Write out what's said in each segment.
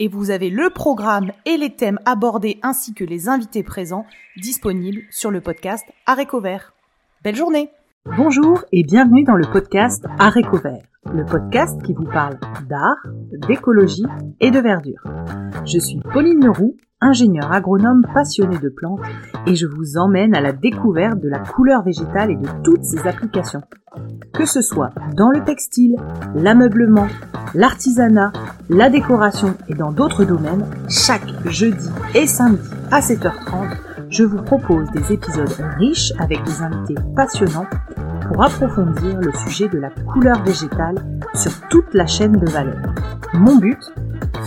et vous avez le programme et les thèmes abordés ainsi que les invités présents disponibles sur le podcast Aréco Vert. Belle journée Bonjour et bienvenue dans le podcast Aréco Vert, le podcast qui vous parle d'art, d'écologie et de verdure. Je suis Pauline Leroux, ingénieure agronome passionnée de plantes et je vous emmène à la découverte de la couleur végétale et de toutes ses applications. Que ce soit dans le textile, l'ameublement, l'artisanat, la décoration et dans d'autres domaines, chaque jeudi et samedi à 7h30, je vous propose des épisodes riches avec des invités passionnants pour approfondir le sujet de la couleur végétale sur toute la chaîne de valeur. Mon but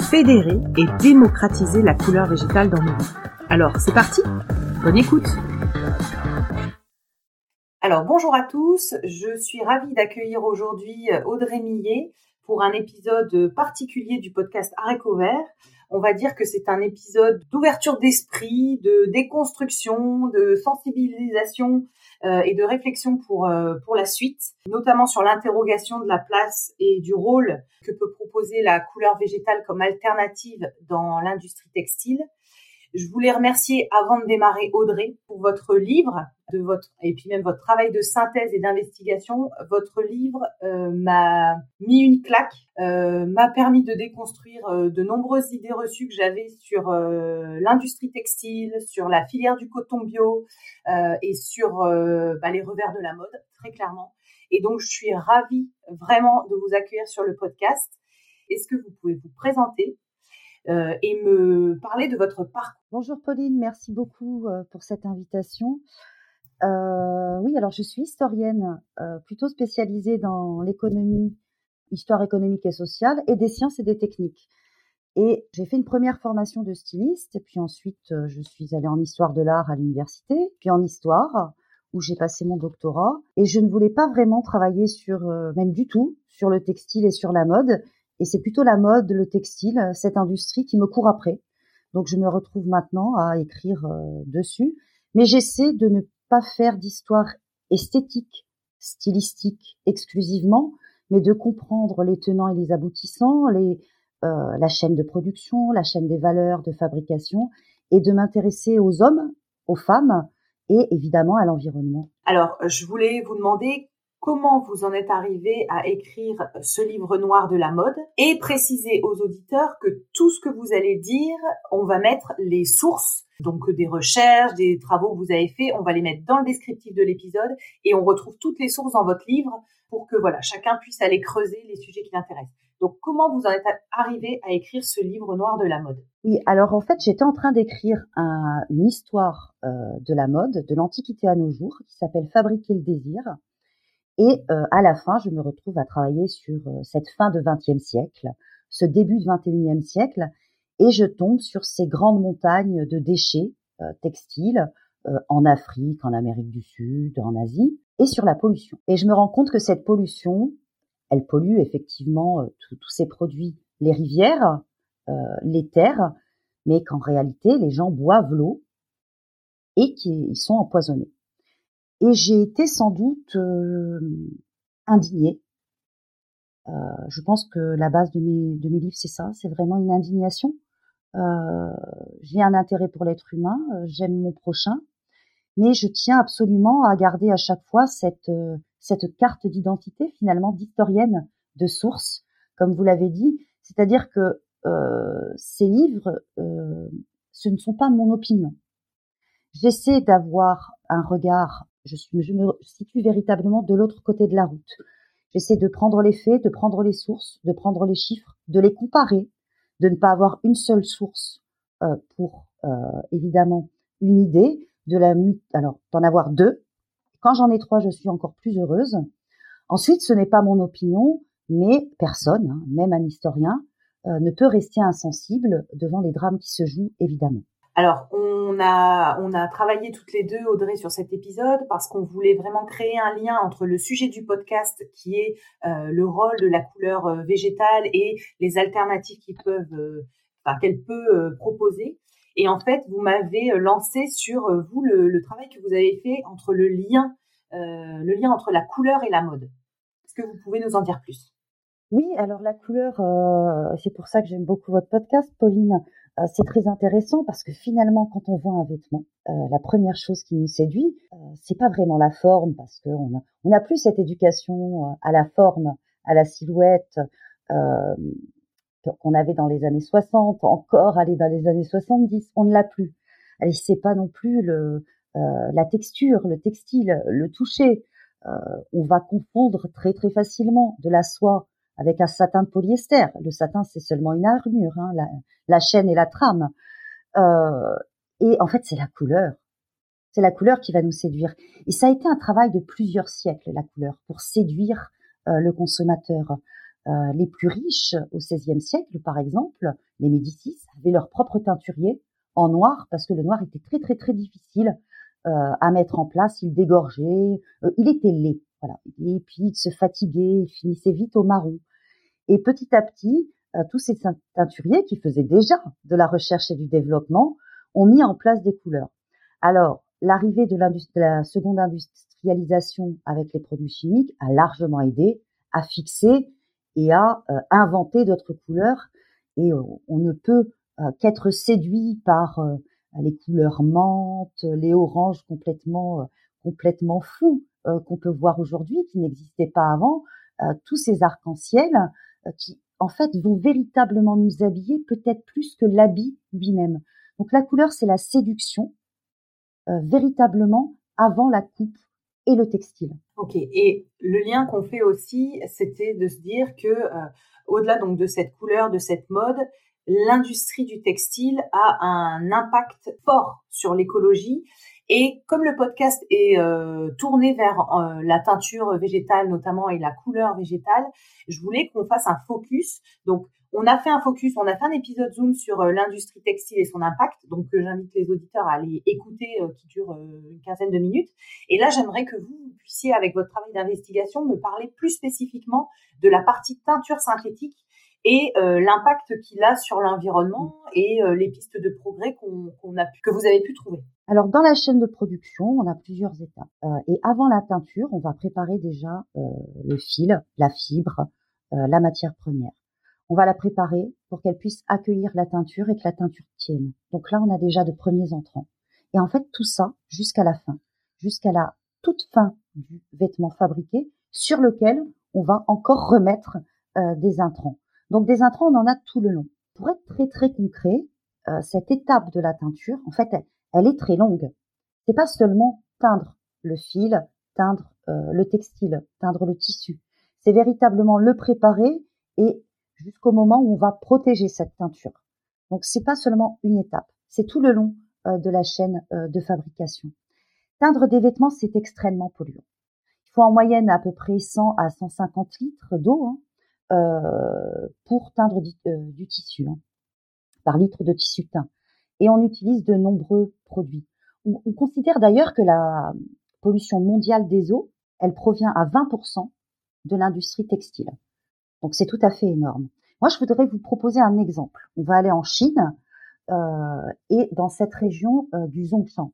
Fédérer et démocratiser la couleur végétale dans nos vies. Alors, c'est parti Bonne écoute Alors, bonjour à tous, je suis ravie d'accueillir aujourd'hui Audrey Millet pour un épisode particulier du podcast Aréco Vert. On va dire que c'est un épisode d'ouverture d'esprit, de déconstruction, de sensibilisation euh, et de réflexion pour euh, pour la suite, notamment sur l'interrogation de la place et du rôle que peut proposer la couleur végétale comme alternative dans l'industrie textile. Je voulais remercier avant de démarrer Audrey pour votre livre, de votre et puis même votre travail de synthèse et d'investigation. Votre livre euh, m'a mis une claque, euh, m'a permis de déconstruire euh, de nombreuses idées reçues que j'avais sur l'industrie textile, sur la filière du coton bio et sur bah, les revers de la mode, très clairement. Et donc je suis ravie vraiment de vous accueillir sur le podcast. Est-ce que vous pouvez vous présenter? Euh, et me parler de votre parcours. Bonjour Pauline, merci beaucoup euh, pour cette invitation. Euh, oui, alors je suis historienne plutôt spécialisée dans l'économie, histoire économique et sociale, et des sciences et des techniques. Et j'ai fait une première formation de styliste, et puis ensuite je suis allée en histoire de l'art à l'université, puis en histoire, où j'ai passé mon doctorat. Et je ne voulais pas vraiment travailler sur, même du tout, sur le textile et sur la mode. Et c'est plutôt la mode, le textile, cette industrie qui me court après. Donc je me retrouve maintenant à écrire euh, dessus. Mais j'essaie de ne pas faire d'histoire esthétique, stylistique exclusivement, mais de comprendre les tenants et les aboutissants, euh, la chaîne de production, la chaîne des valeurs de fabrication, et de m'intéresser aux hommes, aux femmes et évidemment à l'environnement. Alors, je voulais vous demander comment vous en êtes arrivé à écrire ce livre noir de la mode et préciser aux auditeurs que tout ce que vous allez dire, on va mettre les sources, donc des recherches, des travaux que vous avez faits, on va les mettre dans le descriptif de l'épisode et on retrouve toutes les sources dans votre livre pour que voilà, chacun puisse aller creuser les sujets qui l'intéressent. Donc comment vous en êtes arrivé à écrire ce livre noir de la mode? Oui, alors en fait, j'étais en train d'écrire une histoire euh, de la mode de l'Antiquité à nos jours qui s'appelle Fabriquer le désir et euh, à la fin, je me retrouve à travailler sur euh, cette fin de XXe siècle, ce début de XXIe siècle, et je tombe sur ces grandes montagnes de déchets euh, textiles en Afrique, en Amérique du Sud, en Asie, et sur la pollution. Et je me rends compte que cette pollution, elle pollue effectivement tous ces produits, les rivières, les terres, mais qu'en réalité, les gens boivent l'eau et qu'ils sont empoisonnés. Et j'ai été sans doute euh, indignée. Euh, je pense que la base de mes, de mes livres, c'est ça, c'est vraiment une indignation. Euh, j'ai un intérêt pour l'être humain, euh, j'aime mon prochain, mais je tiens absolument à garder à chaque fois cette, euh, cette carte d'identité finalement d'historienne de source, comme vous l'avez dit, c'est-à-dire que ces livres, ce ne sont pas mon opinion. J'essaie d'avoir un regard je, me situe véritablement de l'autre côté de la route. J'essaie de prendre les faits, de prendre les sources, de prendre les chiffres, de les comparer, de ne pas avoir une seule source euh, pour euh, évidemment une idée, de la alors d'en avoir deux. Quand j'en ai trois, je suis encore plus heureuse. Ensuite, ce n'est pas mon opinion, mais personne, hein, même un historien, euh, ne peut rester insensible devant les drames qui se jouent, évidemment. Alors, on on a, travaillé toutes les deux, Audrey, sur cet épisode parce qu'on voulait vraiment créer un lien entre le sujet du podcast qui est euh, le rôle de la couleur euh, végétale et les alternatives euh, qu'elle peut proposer. Et en fait, vous m'avez lancé sur vous le, le, travail que vous avez fait entre le lien, le lien entre la couleur et la mode. Est-ce que vous pouvez nous en dire plus? Oui, alors la couleur, c'est pour ça que j'aime beaucoup votre podcast, Pauline. Euh, c'est très intéressant parce que finalement, quand on voit un vêtement, euh, la première chose qui nous séduit, euh, c'est pas vraiment la forme parce qu'on a, on a plus cette éducation à la forme, à la silhouette qu'on avait dans les années 60, encore aller dans les années 70, on ne l'a plus. Et c'est pas non plus le, la texture, le textile, le toucher. on va confondre très très facilement de la soie avec un satin de polyester. Le satin, c'est seulement une armure, hein, la, chaîne et la trame. Euh, et en fait, c'est la couleur. C'est la couleur qui va nous séduire. Et ça a été un travail de plusieurs siècles, la couleur, pour séduire euh, le consommateur. Euh, les plus riches au XVIe siècle, par exemple, les Médicis avaient leur propre teinturier en noir parce que le noir était très très très difficile à mettre en place. Il dégorgeait, il était laid. Et puis il se fatiguait, il finissait vite au marron. Et petit à petit, euh, tous ces teinturiers qui faisaient déjà de la recherche et du développement ont mis en place des couleurs. Alors, l'arrivée de, la seconde industrialisation avec les produits chimiques a largement aidé à fixer et à euh, inventer d'autres couleurs. Et euh, on ne peut qu'être séduit par les couleurs menthes, les oranges complètement complètement fous euh, qu'on peut voir aujourd'hui, qui n'existaient pas avant, euh, tous ces arcs-en-ciel euh, qui, en fait, vont véritablement nous habiller peut-être plus que l'habit lui-même. Donc la couleur, c'est la séduction, véritablement avant la coupe et le textile. Ok. Et le lien qu'on fait aussi, c'était de se dire que au-delà donc de cette couleur, de cette mode, l'industrie du textile a un impact fort sur l'écologie et comme le podcast est euh, tourné vers euh, la teinture végétale notamment et la couleur végétale, je voulais qu'on fasse un focus. Donc, on a fait un focus, on a fait un épisode Zoom sur euh, l'industrie textile et son impact, donc j'invite les auditeurs à aller écouter, qui dure une quinzaine de minutes. Et là, j'aimerais que vous puissiez, avec votre travail d'investigation, me parler plus spécifiquement de la partie teinture synthétique et euh, l'impact qu'il a sur l'environnement et euh, les pistes de progrès qu'on a que vous avez pu trouver. Alors dans la chaîne de production, on a plusieurs étapes. Euh, et avant la teinture, on va préparer déjà le fil, la fibre, la matière première. On va la préparer pour qu'elle puisse accueillir la teinture et que la teinture tienne. Donc là, on a déjà de premiers entrants. Et en fait, tout ça jusqu'à la fin, jusqu'à la toute fin du vêtement fabriqué, sur lequel on va encore remettre des intrants. Donc des intrants, on en a tout le long. Pour être très très concret, euh, cette étape de la teinture, en fait, est très longue. C'est pas seulement teindre le fil, teindre euh, le textile, teindre le tissu. C'est véritablement le préparer et jusqu'au moment où on va protéger cette teinture. Donc c'est pas seulement une étape, c'est tout le long euh, de la chaîne de fabrication. Teindre des vêtements, c'est extrêmement polluant. Il faut en moyenne à peu près 100 à 150 litres d'eau hein, euh, pour teindre euh, du, tissu, hein, par litre de tissu teint. Et on utilise de nombreux produits. On, considère d'ailleurs que la pollution mondiale des eaux, elle provient à 20% de l'industrie textile. Donc c'est tout à fait énorme. Moi, je voudrais vous proposer un exemple. On va aller en Chine euh, et dans cette région du Zhongshan.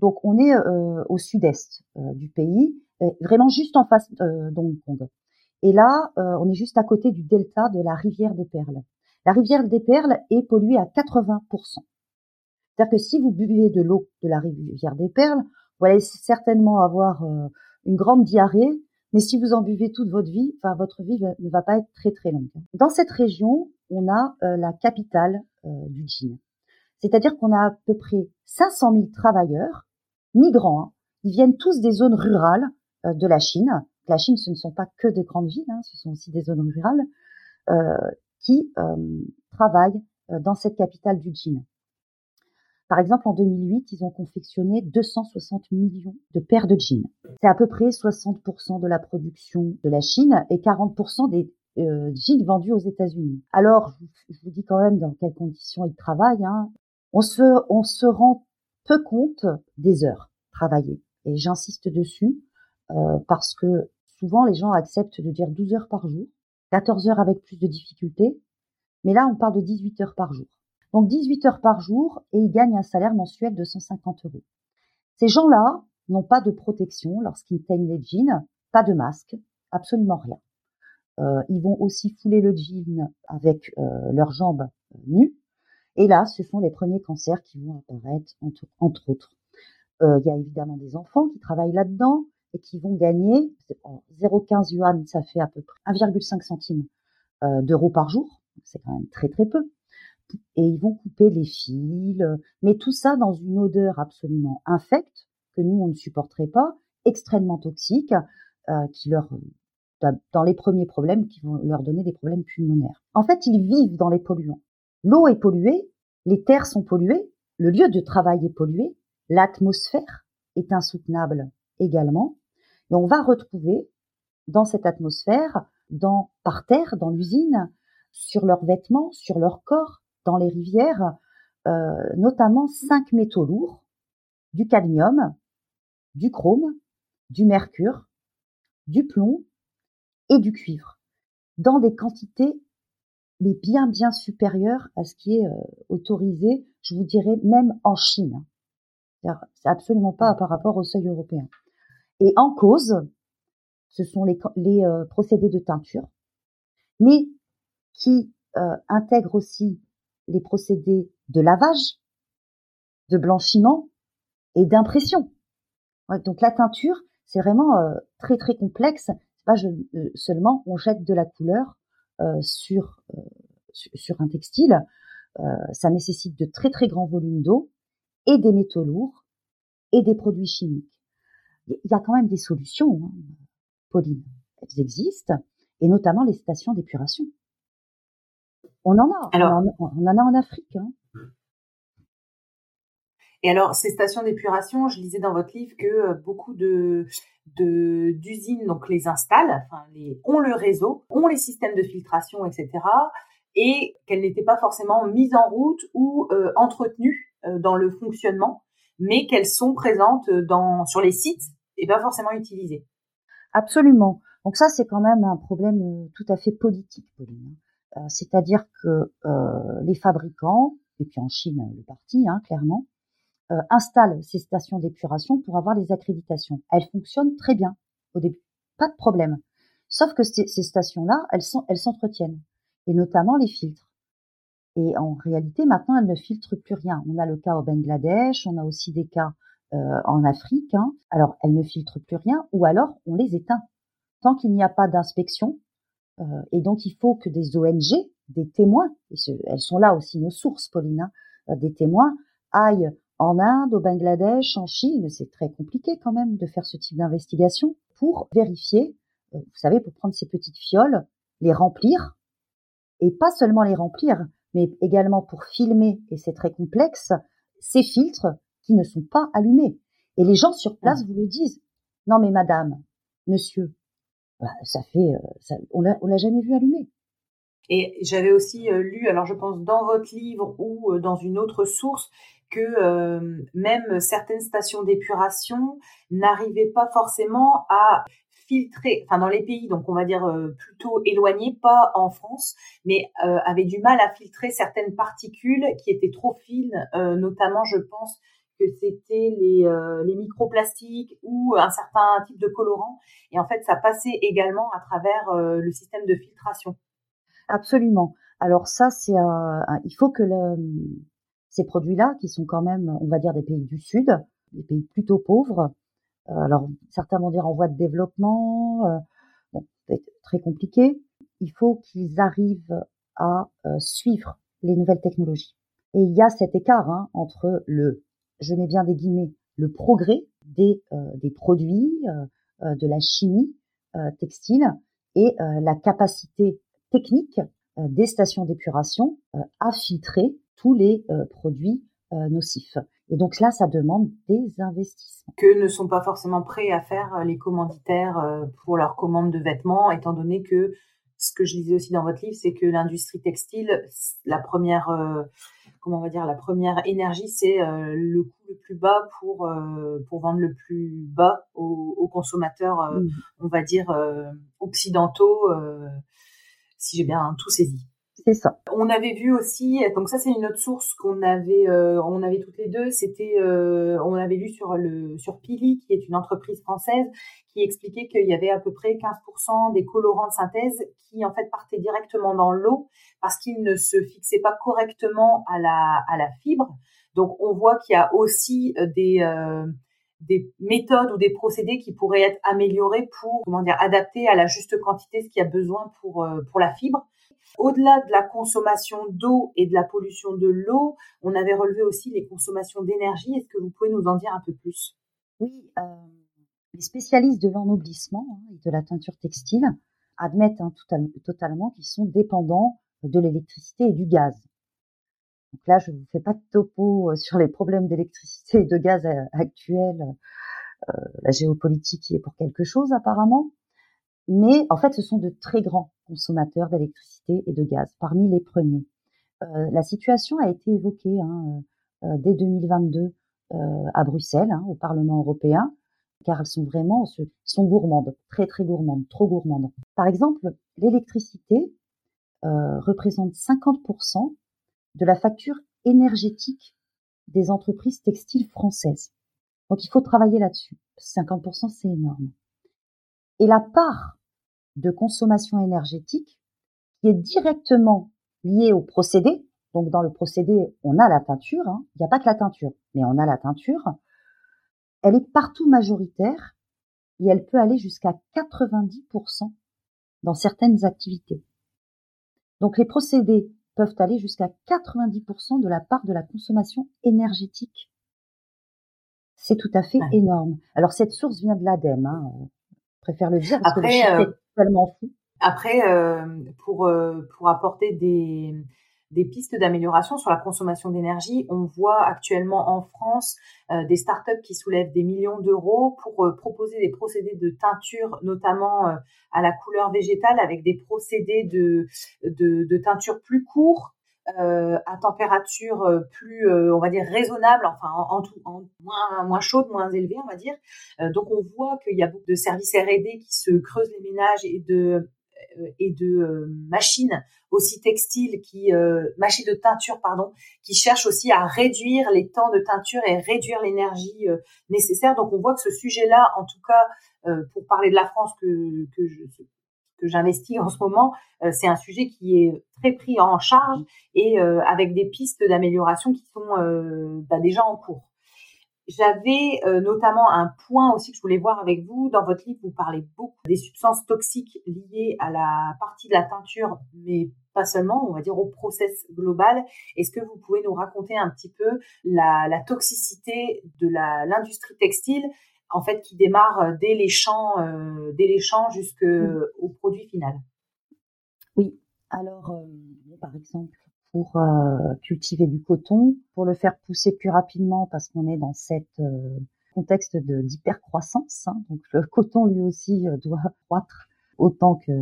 Donc on est au sud-est du pays, vraiment juste en face d'Hong Kong. Et là, euh, on est juste à côté du delta de la rivière des Perles. La rivière des Perles est polluée à 80%. C'est-à-dire que si vous buvez de l'eau de la rivière des Perles, vous allez certainement avoir euh, une grande diarrhée, mais si vous en buvez toute votre vie, enfin votre vie ne va pas être très très longue. Dans cette région, on a euh, la capitale du jean. C'est-à-dire qu'on a à peu près 500 000 travailleurs, migrants, hein. ils viennent tous des zones rurales de la Chine, la Chine, ce ne sont pas que des grandes villes, hein, ce sont aussi des zones rurales euh, qui euh, travaillent euh, dans cette capitale du jean. Par exemple, en 2008, ils ont confectionné 260 millions de paires de jeans. C'est à peu près 60% de la production de la Chine et 40% des jeans vendus aux États-Unis. Alors, je vous dis quand même dans quelles conditions ils travaillent. Hein. On, se, on se rend peu compte des heures travaillées. Et j'insiste dessus euh, parce que souvent les gens acceptent de dire 12 heures par jour, 14 heures avec plus de difficultés, mais là on parle de 18 heures par jour. Donc 18 heures par jour et ils gagnent un salaire mensuel de 150 euros. Ces gens-là n'ont pas de protection lorsqu'ils teignent les jeans, pas de masque, absolument rien. Euh, ils vont aussi fouler le jean avec euh, leurs jambes euh, nues. Et là, ce sont les premiers cancers qui vont apparaître, entre, autres. Il y a évidemment des enfants qui travaillent là-dedans et qui vont gagner 0,15 yuan, ça fait à peu près 1,5 centime d'euros par jour. C'est quand même très très peu. Et ils vont couper les fils, mais tout ça dans une odeur absolument infecte que nous on ne supporterait pas, extrêmement toxique, qui leur dans les premiers problèmes qui vont leur donner des problèmes pulmonaires. En fait, ils vivent dans les polluants. L'eau est polluée, les terres sont polluées, le lieu de travail est pollué, l'atmosphère est insoutenable également. Et on va retrouver dans cette atmosphère, dans, par terre, dans l'usine, sur leurs vêtements, sur leur corps, dans les rivières, euh, notamment cinq métaux lourds, du cadmium, du chrome, du mercure, du plomb, et du cuivre dans des quantités mais bien bien supérieures à ce qui est euh, autorisé, je vous dirais même en Chine. C'est absolument pas par rapport au seuil européen. Et en cause, ce sont les, euh, procédés de teinture, mais qui intègrent aussi les procédés de lavage, de blanchiment et d'impression. donc la teinture, c'est vraiment très très complexe pas euh, seulement on jette de la couleur euh, sur, euh, sur un textile. ça nécessite de très très grands volumes d'eau et des métaux lourds et des produits chimiques. Il y a quand même des solutions, hein, Pauline. Elles existent, et notamment les stations d'épuration. On en a. Alors, on, en, a en Afrique. Hein. Et alors, ces stations d'épuration, je lisais dans votre livre que beaucoup de d'usines donc les installent, enfin les, ont le réseau, ont les systèmes de filtration, etc. Et qu'elles n'étaient pas forcément mises en route ou euh, entretenues euh, dans le fonctionnement, mais qu'elles sont présentes dans sur les sites et pas forcément utilisées. Absolument. Donc ça, c'est quand même un problème euh, tout à fait politique, Pauline. C'est-à-dire que les fabricants, et puis en Chine le parti, hein, clairement, euh, installe ces stations d'épuration pour avoir les accréditations. Elles fonctionnent très bien au début, pas de problème. Sauf que ces, stations-là, elles s'entretiennent, et notamment les filtres. Et en réalité, maintenant, elles ne filtrent plus rien. On a le cas au Bangladesh, on a aussi des cas euh, en Afrique. Hein. Alors, elles ne filtrent plus rien, ou alors on les éteint. Tant qu'il n'y a pas d'inspection, euh, et donc il faut que des ONG, des témoins, et elles sont là aussi nos sources, Pauline, hein, des témoins, aillent en Inde, au Bangladesh, en Chine, c'est très compliqué quand même de faire ce type d'investigation pour vérifier, euh, vous savez, pour prendre ces petites fioles, les remplir, et pas seulement les remplir, mais également pour filmer, et c'est très complexe, ces filtres qui ne sont pas allumés. Et les gens sur place vous le disent. Non mais madame, monsieur, bah, ça fait, euh, ça, on l'a jamais vu allumer. Et j'avais aussi euh, lu, alors je pense dans votre livre ou dans une autre source, que euh, même certaines stations d'épuration n'arrivaient pas forcément à filtrer, enfin dans les pays, donc on va dire euh, plutôt éloignés, pas en France, mais euh, avaient du mal à filtrer certaines particules qui étaient trop fines, notamment je pense que c'était les, les microplastiques ou un certain type de colorant. Et en fait, ça passait également à travers le système de filtration. Absolument. Alors ça, c'est il faut que le, ces produits-là, qui sont quand même, on va dire, des pays du Sud, des pays plutôt pauvres. Euh, alors, certains vont dire en voie de développement, euh, bon, très compliqué. Il faut qu'ils arrivent à euh, suivre les nouvelles technologies. Et il y a cet écart hein, entre le, je mets bien des guillemets, le progrès des, des produits, de la chimie textile et la capacité technique des stations d'épuration à filtrer tous les euh, produits euh, nocifs. Et donc là, ça demande des investissements. Que ne sont pas forcément prêts à faire euh, les commanditaires pour leur commande de vêtements, étant donné que ce que je disais aussi dans votre livre, c'est que l'industrie textile, la première comment on va dire la première énergie, c'est le coût le plus bas pour pour vendre le plus bas aux, consommateurs, mmh. on va dire occidentaux, si j'ai bien tout saisi. On avait vu aussi, donc ça c'est une autre source qu'on avait, euh, on avait toutes les deux. C'était, euh, on avait lu sur le sur Pili, qui est une entreprise française, qui expliquait qu'il y avait à peu près 15% des colorants de synthèse qui en fait partaient directement dans l'eau parce qu'ils ne se fixaient pas correctement à la à la fibre. Donc on voit qu'il y a aussi euh, des des méthodes ou des procédés qui pourraient être améliorés pour comment dire adapter à la juste quantité ce qu'il y a besoin pour pour la fibre. Au-delà de la consommation d'eau et de la pollution de l'eau, on avait relevé aussi les consommations d'énergie. Est-ce que vous pouvez nous en dire un peu plus? Oui, euh, les spécialistes de l'ennoblissement hein, et de la teinture textile admettent hein, totalement qu'ils sont dépendants de l'électricité et du gaz. Donc là, je ne vous fais pas de topo euh, sur les problèmes d'électricité et de gaz euh, actuels. la géopolitique y est pour quelque chose apparemment. Mais en fait, ce sont de très grands consommateurs d'électricité et de gaz, parmi les premiers. Euh, la situation a été évoquée hein, euh, euh dès 2022 euh, à Bruxelles, hein, au Parlement européen, car elles sont vraiment sont gourmandes, très très gourmandes, trop gourmandes. Par exemple, l'électricité euh, représente 50% de la facture énergétique des entreprises textiles françaises. Donc il faut travailler là-dessus. 50%, c'est énorme. Et la part de consommation énergétique qui est directement liée au procédé. Donc dans le procédé, on a la teinture, hein. il n'y a pas que la teinture, mais on a la teinture. Elle est partout majoritaire et elle peut aller jusqu'à 90% dans certaines activités. Donc les procédés peuvent aller jusqu'à 90% de la part de la consommation énergétique. C'est tout à fait énorme. Alors cette source vient de l'ADEME, hein. Je préfère le dire parce que le après, euh, pour, euh, pour apporter des, des pistes d'amélioration sur la consommation d'énergie, on voit actuellement en France euh, des startups qui soulèvent des millions d'euros pour proposer des procédés de teinture, notamment à la couleur végétale, avec des procédés de, de, de teinture plus courts euh, à température euh, plus, euh, on va dire, raisonnable, enfin en, tout, en moins, moins chaude, moins élevée, on va dire. donc on voit qu'il y a beaucoup de services R&D qui se creusent les ménages et de et de machines aussi textiles qui machines de teinture pardon qui cherchent aussi à réduire les temps de teinture et réduire l'énergie nécessaire donc on voit que ce sujet là en tout cas pour parler de la France que que je que j'investis en ce moment, euh, c'est un sujet qui est très pris en charge et euh, avec des pistes d'amélioration qui sont euh, bah, déjà en cours. J'avais notamment un point aussi que je voulais voir avec vous. Dans votre livre, vous parlez beaucoup des substances toxiques liées à la partie de la teinture, mais pas seulement, on va dire au process global. Est-ce que vous pouvez nous raconter un petit peu la, la toxicité de l'industrie textile en fait qui démarre euh, dès les champs, euh, dès les champs jusqu'au mmh. produit final. Oui. Alors, euh, par exemple, pour cultiver du coton, pour le faire pousser plus rapidement, parce qu'on est dans cette contexte d'hypercroissance, hein, donc le coton lui aussi doit croître autant que,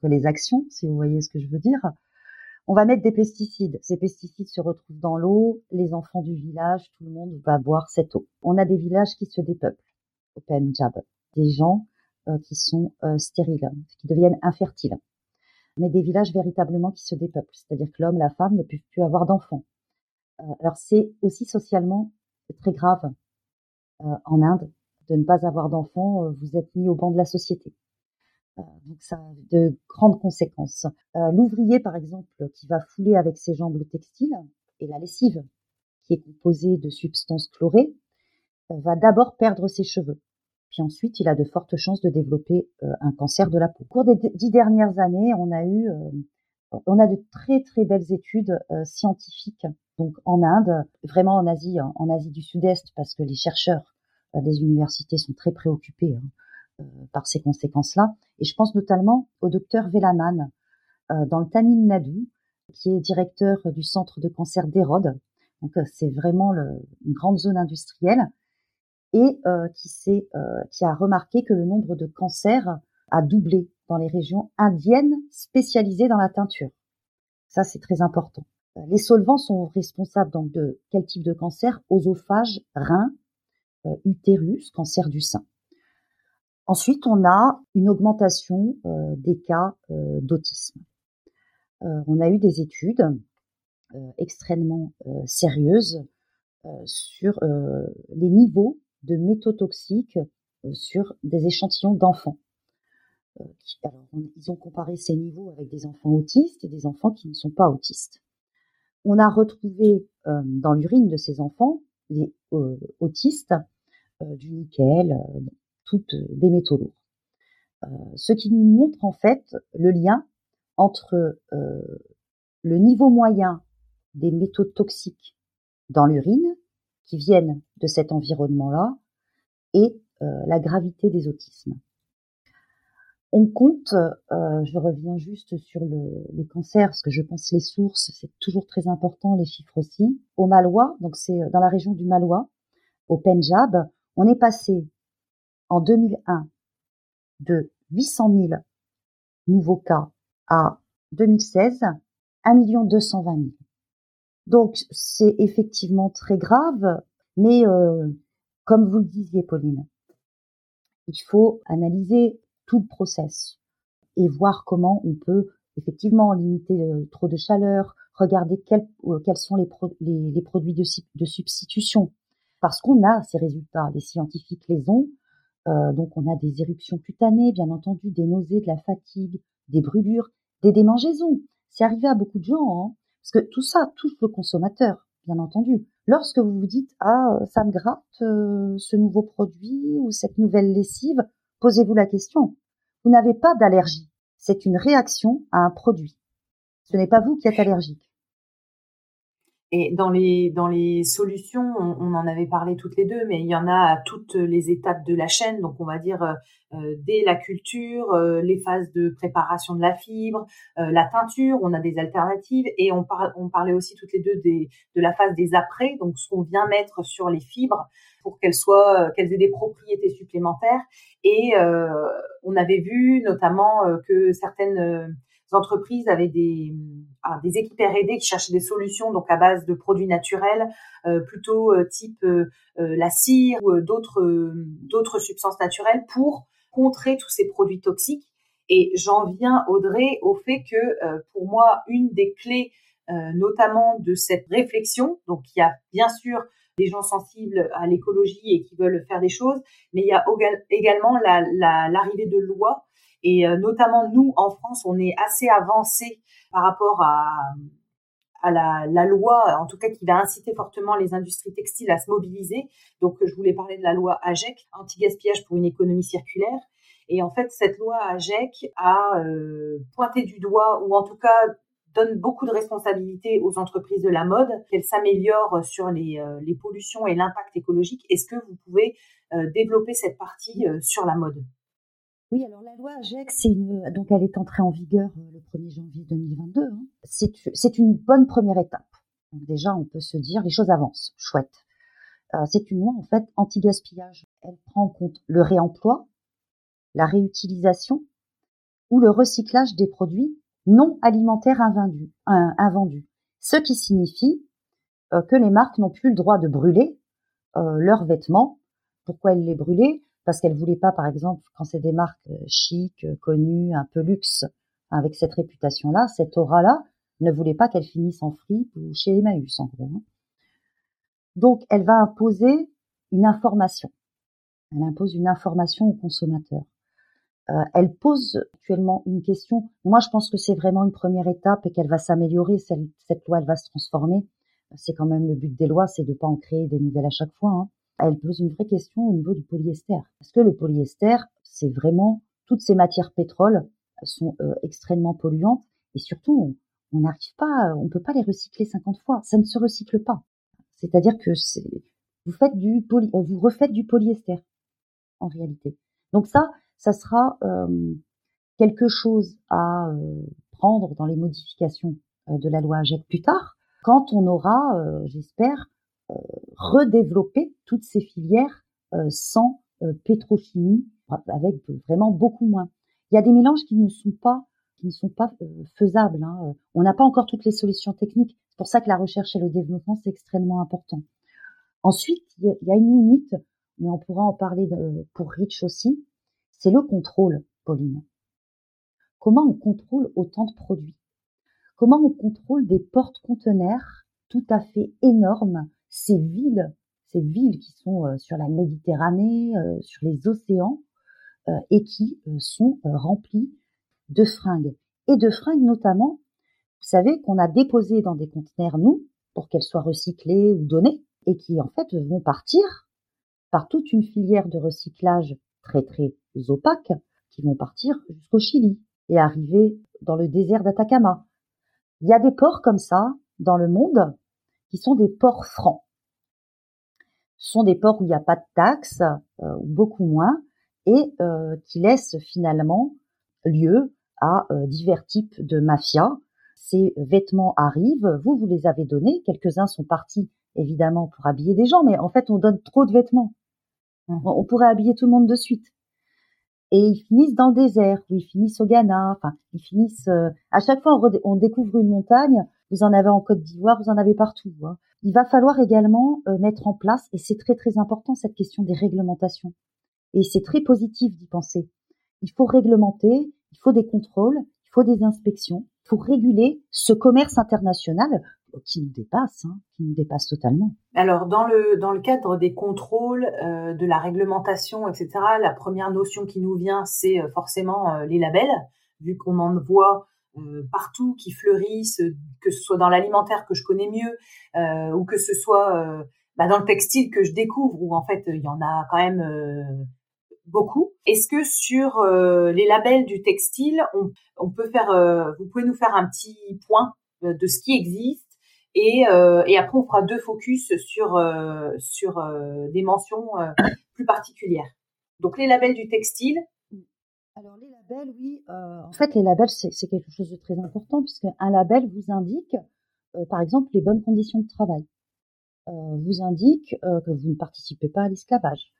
que les actions, si vous voyez ce que je veux dire. On va mettre des pesticides. Ces pesticides se retrouvent dans l'eau. Les enfants du village, tout le monde va boire cette eau. On a des villages qui se dépeuplent au Punjab. Des gens euh, qui sont euh, stériles, qui deviennent infertiles. Mais des villages véritablement qui se dépeuplent. C'est-à-dire que l'homme, la femme ne peuvent plus avoir d'enfants. Euh, alors c'est aussi socialement très grave en Inde de ne pas avoir d'enfants. vous êtes mis au banc de la société. Euh, donc ça a de grandes conséquences. Euh, l'ouvrier, par exemple, qui va fouler avec ses jambes le textile et la lessive, qui est composée de substances chlorées, euh, va d'abord perdre ses cheveux. Puis ensuite, il a de fortes chances de développer un cancer de la peau. Au cours des dix dernières années, on a eu, on a de très très belles études scientifiques. Donc en Inde, vraiment en Asie, en Asie du Sud-Est, parce que les chercheurs des universités sont très préoccupés hein, par ces conséquences-là. Et je pense notamment au docteur Velaman euh, dans le Tamil Nadu, qui est directeur du centre de cancer d'Hérode. Donc euh, c'est vraiment une grande zone industrielle et qui, qui a remarqué que le nombre de cancers a doublé dans les régions indiennes spécialisées dans la teinture. Ça, c'est très important. les solvants sont responsables donc de quel type de cancer? Oesophage, rein, utérus, cancer du sein. Ensuite, on a une augmentation des cas d'autisme. on a eu des études extrêmement sérieuses sur les niveaux de métaux toxiques sur des échantillons d'enfants. Ils ont comparé ces niveaux avec des enfants autistes et des enfants qui ne sont pas autistes. On a retrouvé dans l'urine de ces enfants, des autistes, du nickel, toutes des métaux lourds. ce qui nous montre en fait le lien entre le niveau moyen des métaux toxiques dans l'urine qui viennent de cet environnement-là et euh, la gravité des autismes. On compte, euh, je reviens juste sur le, les cancers, parce que je pense les sources, c'est toujours très important, les chiffres aussi. Au Malois, donc c'est euh, dans la région du Malois, au Pendjab, on est passé en 2001 de 800 000 nouveaux cas à 2016, 1 220 000. Donc c'est effectivement très grave, mais euh, comme vous le disiez, Pauline, il faut analyser tout le process et voir comment on peut effectivement limiter euh, trop de chaleur, regarder euh, quels sont les, produits de, substitution. Parce qu'on a ces résultats, les scientifiques les ont. Donc on a des éruptions cutanées, bien entendu, des nausées, de la fatigue, des brûlures, des démangeaisons. C'est arrivé à beaucoup de gens. Hein. Parce que tout ça touche le consommateur, bien entendu. Lorsque vous vous dites ah ça me gratte euh, ce nouveau produit ou cette nouvelle lessive, posez-vous la question. Vous n'avez pas d'allergie. C'est une réaction à un produit. Ce n'est pas vous qui êtes allergique. Et dans les dans les solutions, on, en avait parlé toutes les deux, mais il y en a à toutes les étapes de la chaîne. Donc on va dire euh, euh, dès la culture, euh, les phases de préparation de la fibre, la teinture, on a des alternatives et on parle on parlait aussi toutes les deux des de la phase des après, donc ce qu'on vient mettre sur les fibres pour qu'elles soient qu'elles aient des propriétés supplémentaires. Et on avait vu notamment que certaines entreprises avaient des, ah, équipes R&D qui cherchaient des solutions donc à base de produits naturels, euh, plutôt euh, type euh, la cire ou d'autres substances naturelles pour contrer tous ces produits toxiques. Et j'en viens, Audrey, au fait que pour moi, une des clés notamment de cette réflexion, donc il y a bien sûr des gens sensibles à l'écologie et qui veulent faire des choses, mais il y a également l'arrivée la, l'arrivée de lois et euh, notamment nous, en France, on est assez avancé par rapport à, la, loi, en tout cas qui va inciter fortement les industries textiles à se mobiliser. Donc, je voulais parler de la loi AGEC, anti-gaspillage pour une économie circulaire. Et en fait, cette loi AGEC a euh, pointé du doigt, ou en tout cas donne beaucoup de responsabilités aux entreprises de la mode, qu'elles s'améliorent sur les, euh, les pollutions et l'impact écologique. Est-ce que vous pouvez développer cette partie sur la mode? Oui, alors la loi AGEC, une, donc elle est entrée en vigueur euh, le 1er janvier 2022. Hein. C'est une bonne première étape. Déjà, on peut se dire les choses avancent, chouette. Euh, c'est une loi en fait anti-gaspillage. Elle prend en compte le réemploi, la réutilisation ou le recyclage des produits non alimentaires invendus, invendus. Ce qui signifie euh, que les marques n'ont plus le droit de brûler leurs vêtements. Pourquoi elles les brûlaient? Parce qu'elle voulait pas, par exemple, quand c'est des marques euh, chic, euh, connues, un peu luxe, avec cette réputation-là, cette aura-là, ne voulait pas qu'elle finisse en fripe ou chez Emmaüs, en gros. Hein. Donc, elle va imposer une information. Elle impose une information au consommateur. Euh, elle pose actuellement une question. Moi, je pense que c'est vraiment une première étape et qu'elle va s'améliorer. Cette, cette, loi, elle va se transformer. C'est quand même le but des lois, c'est de pas en créer des nouvelles à chaque fois. Hein elle pose une vraie question au niveau du polyester. Parce que le polyester, c'est vraiment toutes ces matières pétrole sont euh, extrêmement polluantes et surtout on n'arrive pas, on peut pas les recycler 50 fois. Ça ne se recycle pas. C'est-à-dire que vous faites du euh, refaites du polyester en réalité. Donc ça, ça sera euh, quelque chose à prendre dans les modifications de la loi AGEC plus tard, quand on aura, j'espère, redévelopper toutes ces filières euh, sans euh, pétrochimie, avec vraiment beaucoup moins. Il y a des mélanges qui ne sont pas qui ne sont pas euh, faisables. Hein. On n'a pas encore toutes les solutions techniques. C'est pour ça que la recherche et le développement, c'est extrêmement important. Ensuite, il y a une limite, mais on pourra en parler pour Rich aussi, c'est le contrôle, Pauline. Comment on contrôle autant de produits? Comment on contrôle des portes-conteneurs tout à fait énormes, ces villes, ces villes qui sont euh, sur la Méditerranée, euh, sur les océans, euh, et qui sont remplies de fringues. Et de fringues notamment, vous savez, qu'on a déposées dans des conteneurs, nous, pour qu'elles soient recyclées ou données, et qui en fait vont partir par toute une filière de recyclage très très opaques, qui vont partir jusqu'au Chili et arriver dans le désert d'Atacama. Il y a des ports comme ça dans le monde qui sont des ports francs. Ce sont des ports où il n'y a pas de taxes, euh, ou beaucoup moins, et euh, qui laissent finalement lieu à euh, divers types de mafias. Ces vêtements arrivent, vous, vous les avez donnés, quelques-uns sont partis évidemment pour habiller des gens, mais en fait on donne trop de vêtements. Mmh. On pourrait habiller tout le monde de suite et ils finissent dans le désert, ou ils finissent au Ghana, enfin, ils finissent... À chaque fois, on, découvre une montagne, vous en avez en Côte d'Ivoire, vous en avez partout. Hein. Il va falloir également euh, mettre en place, et c'est très très important, cette question des réglementations. Et c'est très positif d'y penser. Il faut réglementer, il faut des contrôles, il faut des inspections, il faut réguler ce commerce international qui nous dépasse, hein, qui nous dépasse totalement. Alors dans le dans le cadre des contrôles, euh, de la réglementation, etc. La première notion qui nous vient, c'est euh, forcément les labels, vu qu'on en voit partout qui fleurissent, que ce soit dans l'alimentaire que je connais mieux, ou que ce soit bah, dans le textile que je découvre, où en fait il y en a quand même beaucoup. Est-ce que sur les labels du textile, on, on peut faire, vous pouvez nous faire un petit point de ce qui existe et, euh, et après, on fera deux focus sur, euh, sur euh, des mentions plus particulières. Donc, les labels du textile. Alors, les labels, oui. en fait, les labels, c'est quelque chose de très important puisque un label vous indique, par exemple, les bonnes conditions de travail. vous indique que vous ne participez pas à l'esclavage.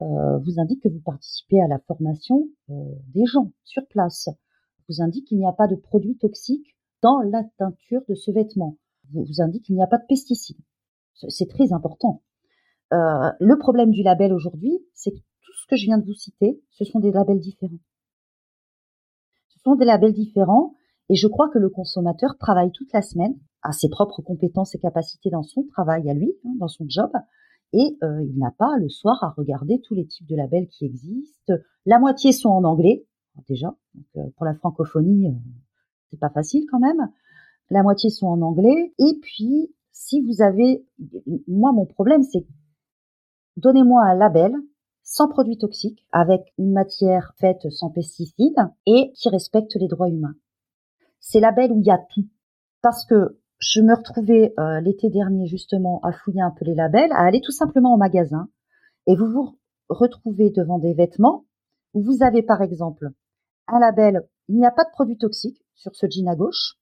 vous indique que vous participez à la formation des gens sur place. Vous indique qu'il n'y a pas de produits toxiques dans la teinture de ce vêtement vous, indique qu'il n'y a pas de pesticides. C'est très important. Euh, le problème du label aujourd'hui, c'est que tout ce que je viens de vous citer, ce sont des labels différents. Des labels différents et je crois que le consommateur travaille toute la semaine à ses propres compétences et capacités dans son travail à lui, hein, dans son job, et euh, il n'a pas le soir à regarder tous les types de labels qui existent. La moitié sont en anglais déjà, euh, pour la francophonie, c'est pas facile quand même la moitié sont en anglais. Et puis, si vous avez, moi, mon problème, c'est donnez-moi un label sans produits toxiques, avec une matière faite sans pesticides et qui respecte les droits humains. C'est label où il y a tout. Parce que je me retrouvais euh, l'été dernier justement à fouiller un peu les labels, à aller tout simplement au magasin, et vous vous retrouvez devant des vêtements où vous avez par exemple un label, il n'y a pas de produits toxiques sur ce jean à gauche,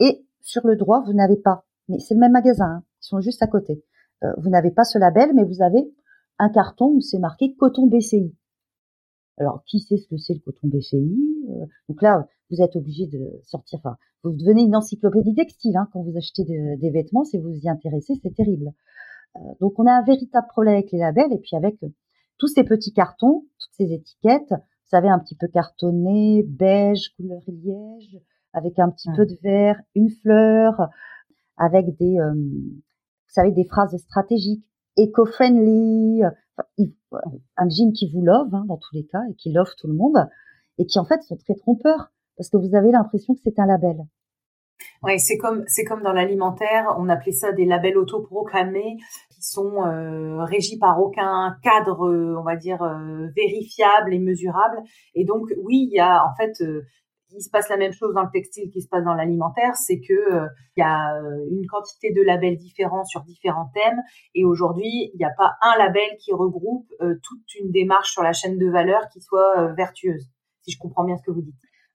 et sur le droit, vous n'avez pas, mais c'est le même magasin, hein, ils sont juste à côté. Euh, vous n'avez pas ce label, mais vous avez un carton où c'est marqué coton BCI. Alors, qui sait ce que c'est le coton BCI euh, Donc là, vous êtes obligé de sortir. Enfin, vous devenez une encyclopédie textile hein, quand vous achetez des vêtements. Si vous vous y intéressez, c'est terrible. Euh, donc, on a un véritable problème avec les labels et puis avec tous ces petits cartons, toutes ces étiquettes. Vous savez, un petit peu cartonné, beige, couleur liège, avec un petit peu de vert, une fleur, avec des, euh, vous savez, des phrases stratégiques, éco-friendly, un jean qui vous love hein, dans tous les cas et qui love tout le monde et qui en fait sont très trompeurs parce que vous avez l'impression que c'est un label. Oui, c'est comme c'est comme dans l'alimentaire, on appelait ça des labels autoproclamés qui sont euh, régis par aucun cadre, euh, on va dire vérifiable et mesurable. Et donc oui, il y a en fait il se passe la même chose dans le textile qui se passe dans l'alimentaire, c'est que euh, il y a euh, une quantité de labels différents sur différents thèmes et aujourd'hui, il n'y a pas un label qui regroupe euh, toute une démarche sur la chaîne de valeur qui soit vertueuse. Si je comprends bien ce que vous dites.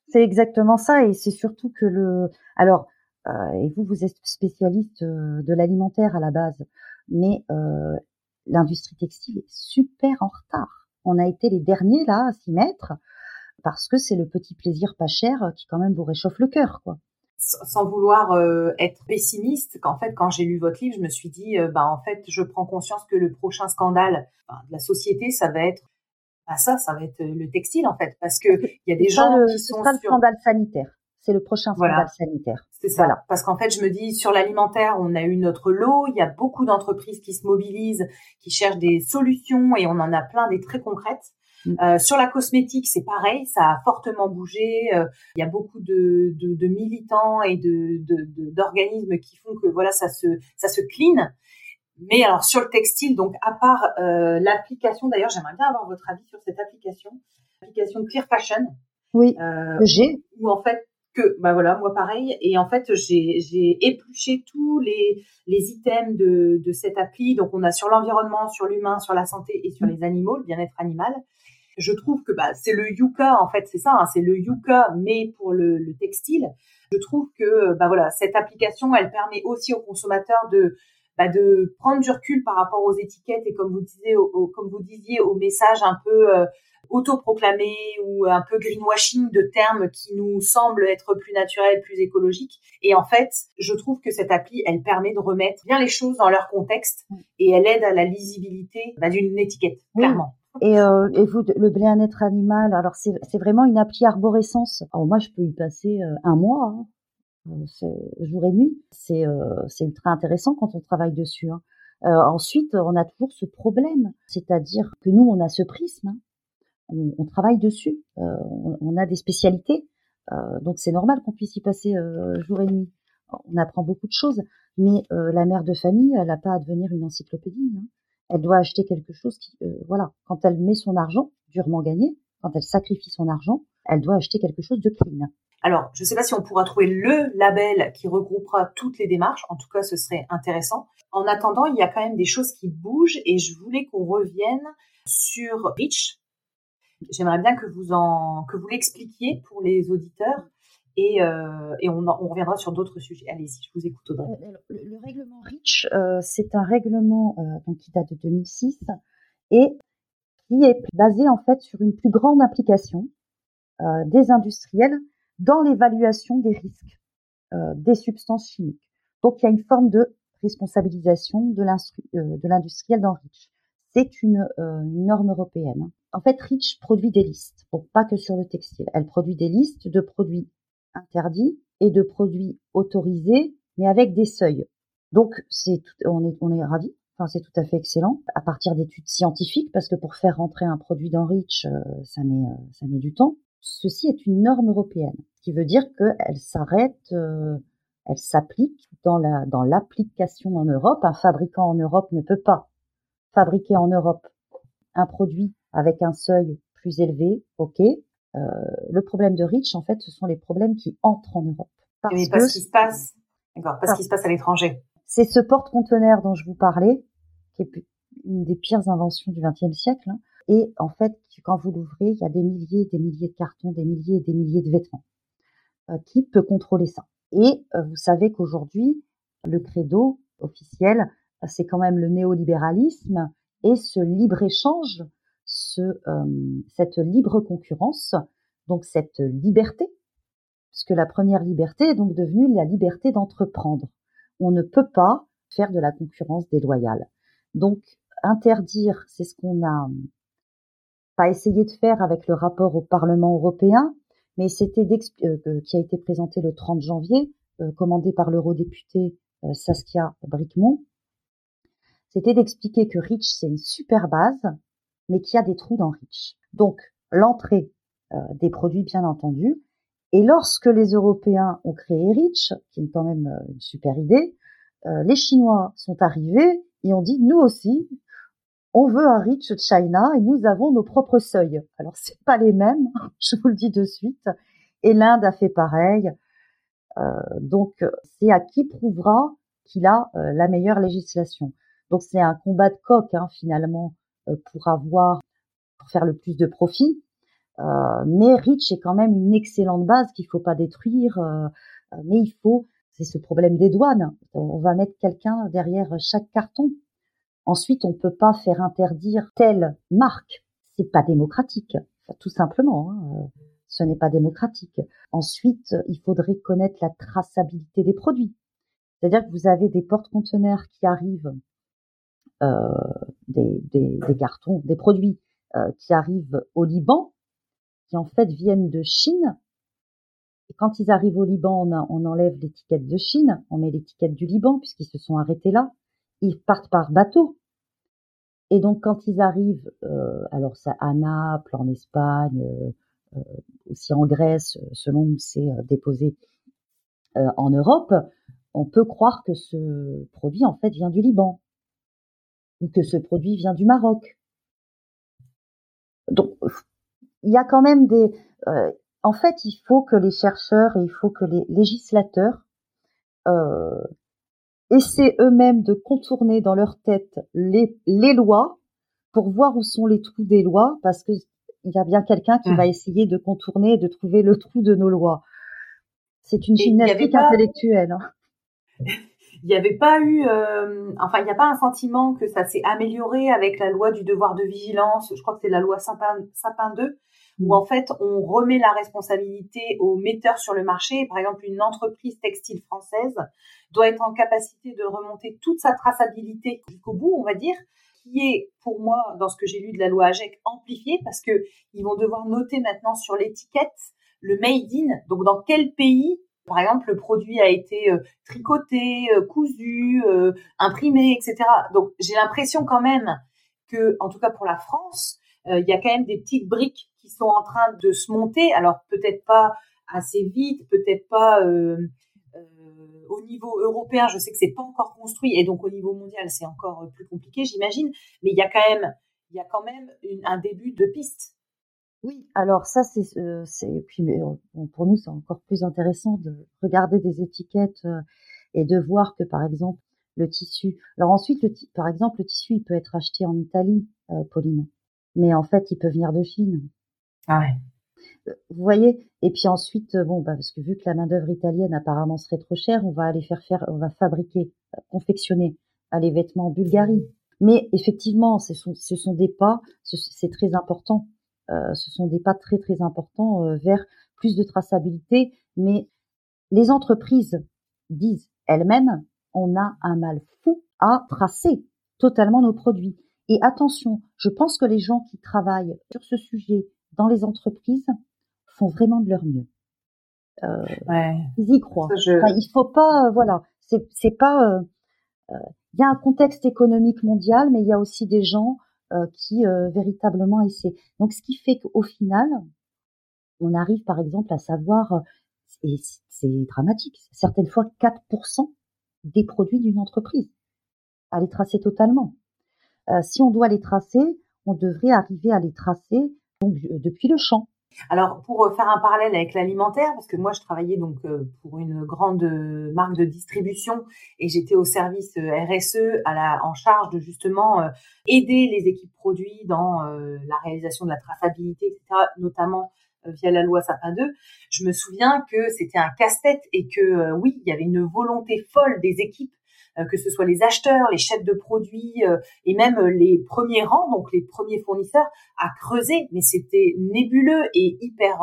C'est exactement ça et c'est surtout que le alors et vous vous êtes spécialiste de l'alimentaire à la base, mais l'industrie textile est super en retard. On a été les derniers là à s'y mettre parce que c'est le petit plaisir pas cher qui quand même vous réchauffe le cœur, quoi. sans vouloir euh, être pessimiste, qu'en fait, quand j'ai lu votre livre, je me suis dit, euh, bah en fait, je prends conscience que le prochain scandale de la société, ça va être, bah ça, ça va être le textile en fait, parce que il y a des gens qui sont pas le scandale sanitaire. C'est le prochain scandale sanitaire. C'est ça. Voilà. Parce qu'en fait, je me dis, sur l'alimentaire, on a eu notre lot. Il y a beaucoup d'entreprises qui se mobilisent, qui cherchent des solutions, et on en a plein des très concrètes. Mm. Euh, sur la cosmétique, c'est pareil, ça a fortement bougé. Euh, il y a beaucoup de, de, de militants et de d'organismes qui font que voilà, ça se ça se clean. Mais alors sur le textile, donc à part euh, l'application, d'ailleurs, j'aimerais bien avoir votre avis sur cette application, l'application Clear Fashion. Oui, euh, j'ai. Où en fait que bah voilà moi pareil et en fait j'ai j'ai épluché tous les les items de de cette appli donc on a sur l'environnement sur l'humain sur la santé et sur mm. les animaux le bien-être animal je trouve que bah, c'est le yucca en fait, c'est ça, hein, c'est le yucca mais pour le, le, textile. Je trouve que bah voilà, cette application, elle permet aussi aux consommateurs de bah, de prendre du recul par rapport aux étiquettes et comme vous disiez, au, comme vous disiez, aux messages un peu euh, autoproclamés ou un peu greenwashing de termes qui nous semblent être plus naturels, plus écologiques. Et en fait, je trouve que cette appli, elle permet de remettre bien les choses dans leur contexte et elle aide à la lisibilité bah, d'une étiquette, clairement. Et, euh, et vous, le bien-être animal, alors c'est vraiment une appli arborescence. Alors moi, je peux y passer euh, un mois, hein. Euh, jour et nuit. C'est euh, ultra intéressant quand on travaille dessus. Hein. Euh, ensuite, on a toujours ce problème, c'est-à-dire que nous, on a ce prisme, hein. on, travaille dessus, euh, on, a des spécialités, donc c'est normal qu'on puisse y passer jour et nuit. On apprend beaucoup de choses, mais la mère de famille, elle n'a pas à devenir une encyclopédie. Elle doit acheter quelque chose qui, euh, voilà, quand elle met son argent, durement gagné, quand elle sacrifie son argent, elle doit acheter quelque chose de clean. Alors, je ne sais pas si on pourra trouver le label qui regroupera toutes les démarches. En tout cas, ce serait intéressant. En attendant, il y a quand même des choses qui bougent et je voulais qu'on revienne sur Rich. J'aimerais bien que vous en que vous l'expliquiez pour les auditeurs et, euh, on, reviendra sur d'autres sujets. Allez-y, je vous écoute Audrey. Euh, le, le, règlement REACH, euh, c'est un règlement qui date de 2006 et qui est basé en fait sur une plus grande implication des industriels dans l'évaluation des risques des substances chimiques. Donc il y a une forme de responsabilisation de l'industriel dans REACH. C'est une, norme européenne. En fait, REACH produit des listes, pas que sur le textile. Elle produit des listes de produits interdits et de produits autorisés, mais avec des seuils. Donc, c'est on est, on est ravis. Enfin, c'est tout à fait excellent à partir d'études scientifiques parce que pour faire rentrer un produit dans REACH, euh, ça met, euh, ça met du temps. Ceci est une norme européenne, qui veut dire qu'elle s'arrête, euh, elle s'applique dans la dans l'application en Europe. Un fabricant en Europe ne peut pas fabriquer en Europe un produit avec un seuil plus élevé, ok, le problème de Rich, en fait, ce sont les problèmes qui entrent en Europe. Parce Mais parce qu'il se passe, d'accord, parce qu'il se passe à l'étranger. C'est ce porte-conteneur dont je vous parlais, qui est une des pires inventions du XXe siècle. Hein. Et en fait, quand vous l'ouvrez, il y a des milliers et des milliers de cartons, des milliers et des milliers de vêtements. Euh, qui peut contrôler ça Et euh, vous savez qu'aujourd'hui, le credo officiel, c'est quand même le néolibéralisme et ce libre-échange euh, cette libre concurrence, donc cette liberté, puisque la première liberté est donc devenue la liberté d'entreprendre. On ne peut pas faire de la concurrence déloyale. Donc interdire, c'est ce qu'on a pas essayé de faire avec le rapport au Parlement européen, mais c'était euh, qui a été présenté le 30 janvier, euh, commandé par l'eurodéputé Saskia Bricmont. C'était d'expliquer que Rich, c'est une super base, mais qui a des trous dans Rich. Donc, l'entrée euh, des produits, bien entendu. Et lorsque les Européens ont créé Rich, qui est quand même euh, une super idée, euh, les Chinois sont arrivés et ont dit, nous aussi, on veut un Rich China et nous avons nos propres seuils. Alors, c'est pas les mêmes, je vous le dis de suite. Et l'Inde a fait pareil. donc, c'est à qui prouvera qu'il a la meilleure législation. Donc, c'est un combat de coq, hein, finalement, euh, pour avoir, pour faire le plus de profit. Euh, mais Rich est quand même une excellente base qu'il faut pas détruire. Euh, mais il faut, c'est ce problème des douanes. On va mettre quelqu'un derrière chaque carton. Ensuite, on peut pas faire interdire telle marque. C'est pas démocratique, tout simplement. Hein. ce n'est pas démocratique. Ensuite, il faudrait connaître la traçabilité des produits. C'est-à-dire que vous avez des porte-conteneurs qui arrivent, euh, des, des, des, cartons, des produits euh, qui arrivent au Liban, qui en fait viennent de Chine. Et quand ils arrivent au Liban, on, enlève l'étiquette de Chine, on met l'étiquette du Liban puisqu'ils se sont arrêtés là. Ils partent par bateau. Et donc quand ils arrivent, euh, alors ça à Naples, en Espagne, euh, euh, aussi en Grèce, selon où c'est déposé en Europe, on peut croire que ce produit en fait vient du Liban ou que ce produit vient du Maroc. Donc il y a quand même des. en fait, il faut que les chercheurs et il faut que les législateurs euh, essaient eux-mêmes de contourner dans leur tête les, les lois pour voir où sont les trous des lois, parce que il y a bien quelqu'un qui mmh. va essayer de contourner et de trouver le trou de nos lois. C'est une gymnastique intellectuelle. Hein. Il n'y avait pas eu, euh, enfin, il n'y a pas un sentiment que ça s'est amélioré avec la loi du devoir de vigilance. Je crois que c'est la loi Sapin, Sapin 2, où en fait on remet la responsabilité aux metteurs sur le marché. Par exemple, une entreprise textile française doit être en capacité de remonter toute sa traçabilité jusqu'au bout, on va dire, qui est pour moi, dans ce que j'ai lu de la loi AGEC, amplifiée parce que ils vont devoir noter maintenant sur l'étiquette le made in, donc dans quel pays par exemple, le produit a été euh, tricoté, euh, cousu, euh, imprimé, etc. Donc, j'ai l'impression quand même que, en tout cas pour la France, il y a quand même des petites briques qui sont en train de se monter. Alors peut-être pas assez vite, peut-être pas au niveau européen. Je sais que c'est pas encore construit et donc au niveau mondial c'est encore plus compliqué, j'imagine. Mais il y a quand même, il y a quand même un début de piste. Oui, alors ça c'est, euh, c'est puis pour nous c'est encore plus intéressant de regarder des étiquettes euh, et de voir que par exemple le tissu. Alors ensuite, le par exemple, le tissu il peut être acheté en Italie, euh, Pauline, mais en fait il peut venir de Chine. Ah Vous voyez Et puis ensuite, euh, bon, bah, parce que vu que la main d'œuvre italienne apparemment serait trop chère, on va aller faire faire, on va fabriquer, euh, confectionner les vêtements en Bulgarie. Mais effectivement, ce sont, ce sont des pas, c'est très important. Euh, ce sont des pas très très importants vers plus de traçabilité. Mais les entreprises disent elles-mêmes, on a un mal fou à tracer totalement nos produits. Et attention, je pense que les gens qui travaillent sur ce sujet dans les entreprises font vraiment de leur mieux. Euh, Ils y croient. il faut pas, euh, voilà, c'est pas. Euh, euh, il y a un contexte économique mondial, mais il y a aussi des gens euh, qui véritablement essaient. Donc, ce qui fait qu'au final, on arrive, par exemple, à savoir, et c'est dramatique, certaines fois 4% des produits d'une entreprise, à les tracer totalement. si on doit les tracer, on devrait arriver à les tracer donc euh, depuis le champ. Alors pour euh, faire un parallèle avec l'alimentaire, parce que moi je travaillais donc euh, pour une grande marque de distribution et j'étais au service RSE en charge de justement aider les équipes produits dans la réalisation de la traçabilité, etc., notamment via la loi Sapin 2. Je me souviens que c'était un casse-tête et que oui, il y avait une volonté folle des équipes euh, que ce soit les acheteurs, les chefs de produits euh, et même euh, les premiers rangs, donc les premiers fournisseurs, à creuser. Mais c'était nébuleux et hyper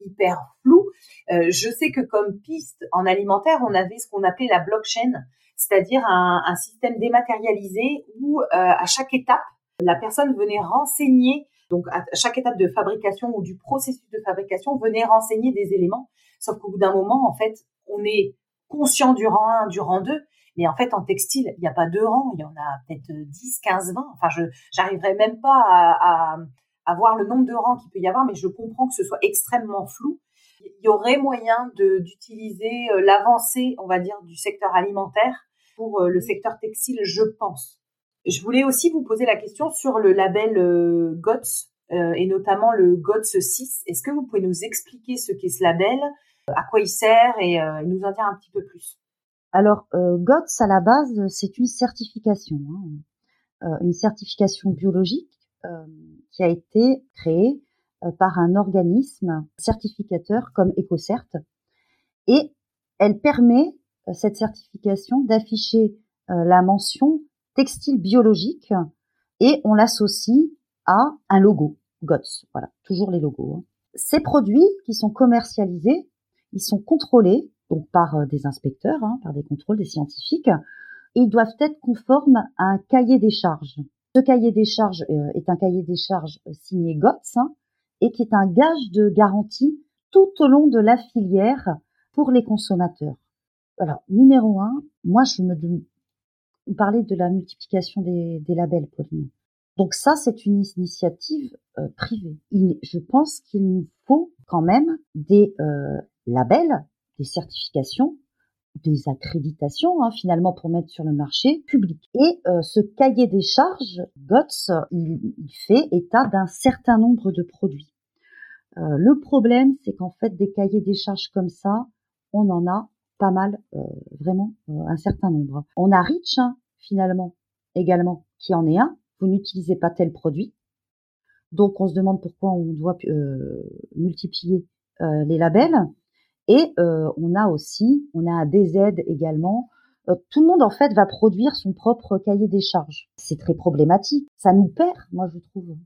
hyper flou. je sais que comme piste en alimentaire, on avait ce qu'on appelait la blockchain, c'est-à-dire un, un, système dématérialisé où à chaque étape, la personne venait renseigner, donc à chaque étape de fabrication ou du processus de fabrication, venait renseigner des éléments. Sauf qu'au bout d'un moment, en fait, on est conscient du rang 1, du rang 2, mais en fait, en textile, il n'y a pas deux rangs, il y en a peut-être 10, 15, 20. Enfin, je j'arriverai même pas à, à, voir le nombre de rangs qu'il peut y avoir, mais je comprends que ce soit extrêmement flou. Il y aurait moyen d'utiliser euh, l'avancée, on va dire, du secteur alimentaire pour euh, le secteur textile, je pense. Je voulais aussi vous poser la question sur le label euh, GOTS et notamment le GOTS 6. Est-ce que vous pouvez nous expliquer ce qu'est ce label, à quoi il sert et nous en dire un petit peu plus? Alors, euh, GOTS, à la base, c'est une certification, hein, euh, une certification biologique euh, qui a été créée par un organisme certificateur comme EcoCert. Et elle permet, cette certification, d'afficher la mention textile biologique et on l'associe à un logo, GOTS. Voilà, toujours les logos. Hein. ces produits qui sont commercialisés, ils sont contrôlés donc par euh, des inspecteurs, hein, par des contrôles des scientifiques, ils doivent être conformes à un cahier des charges. Ce cahier des charges euh, est un cahier des charges signé GOTS hein, et qui est un gage de garantie tout au long de la filière pour les consommateurs. Alors, numéro un, moi, je me parler de la multiplication des, des labels, Pauline. Donc ça, c'est une initiative euh, privée. je pense qu'il nous faut quand même des euh, labels, des certifications, des accréditations hein, finalement pour mettre sur le marché public. Et euh, ce cahier des charges, GOTS, il, il fait état d'un certain nombre de produits. le problème, c'est qu'en fait, des cahiers des charges comme ça, on en a pas mal, vraiment un certain nombre. On a Rich, hein, finalement, également, qui en est un, vous n'utilisez pas tel produit. Donc on se demande pourquoi on doit euh, multiplier euh, les labels. Et euh, on a aussi, on a un DZ également. tout le monde en fait va produire son propre cahier des charges. C'est très problématique. Ça nous perd, moi je trouve.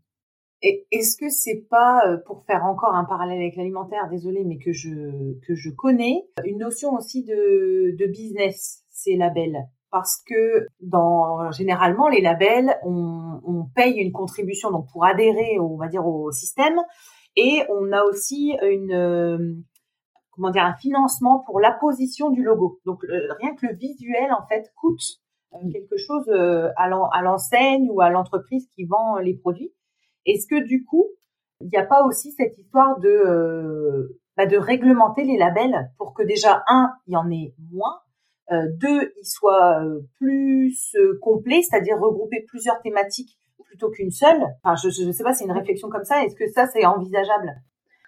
Est-ce que c'est pas, pour faire encore un parallèle avec l'alimentaire, désolé, mais que je que je connais, une notion aussi de, business ces labels? Parce que dans généralement les labels, on, on, paye une contribution donc pour adhérer, on va dire au système, et on a aussi une euh, comment dire un financement pour l'apposition du logo. Donc rien que le visuel en fait coûte euh, quelque chose euh, à l'enseigne ou à l'entreprise qui vend les produits. Est-ce que du coup il n'y a pas aussi cette histoire de bah, de réglementer les labels pour que déjà un il y en ait moins euh, deux, il soit euh, plus euh, complet, c'est-à-dire regrouper plusieurs thématiques plutôt qu'une seule? Enfin, je ne sais pas, c'est une réflexion comme ça. Est-ce que ça, c'est envisageable?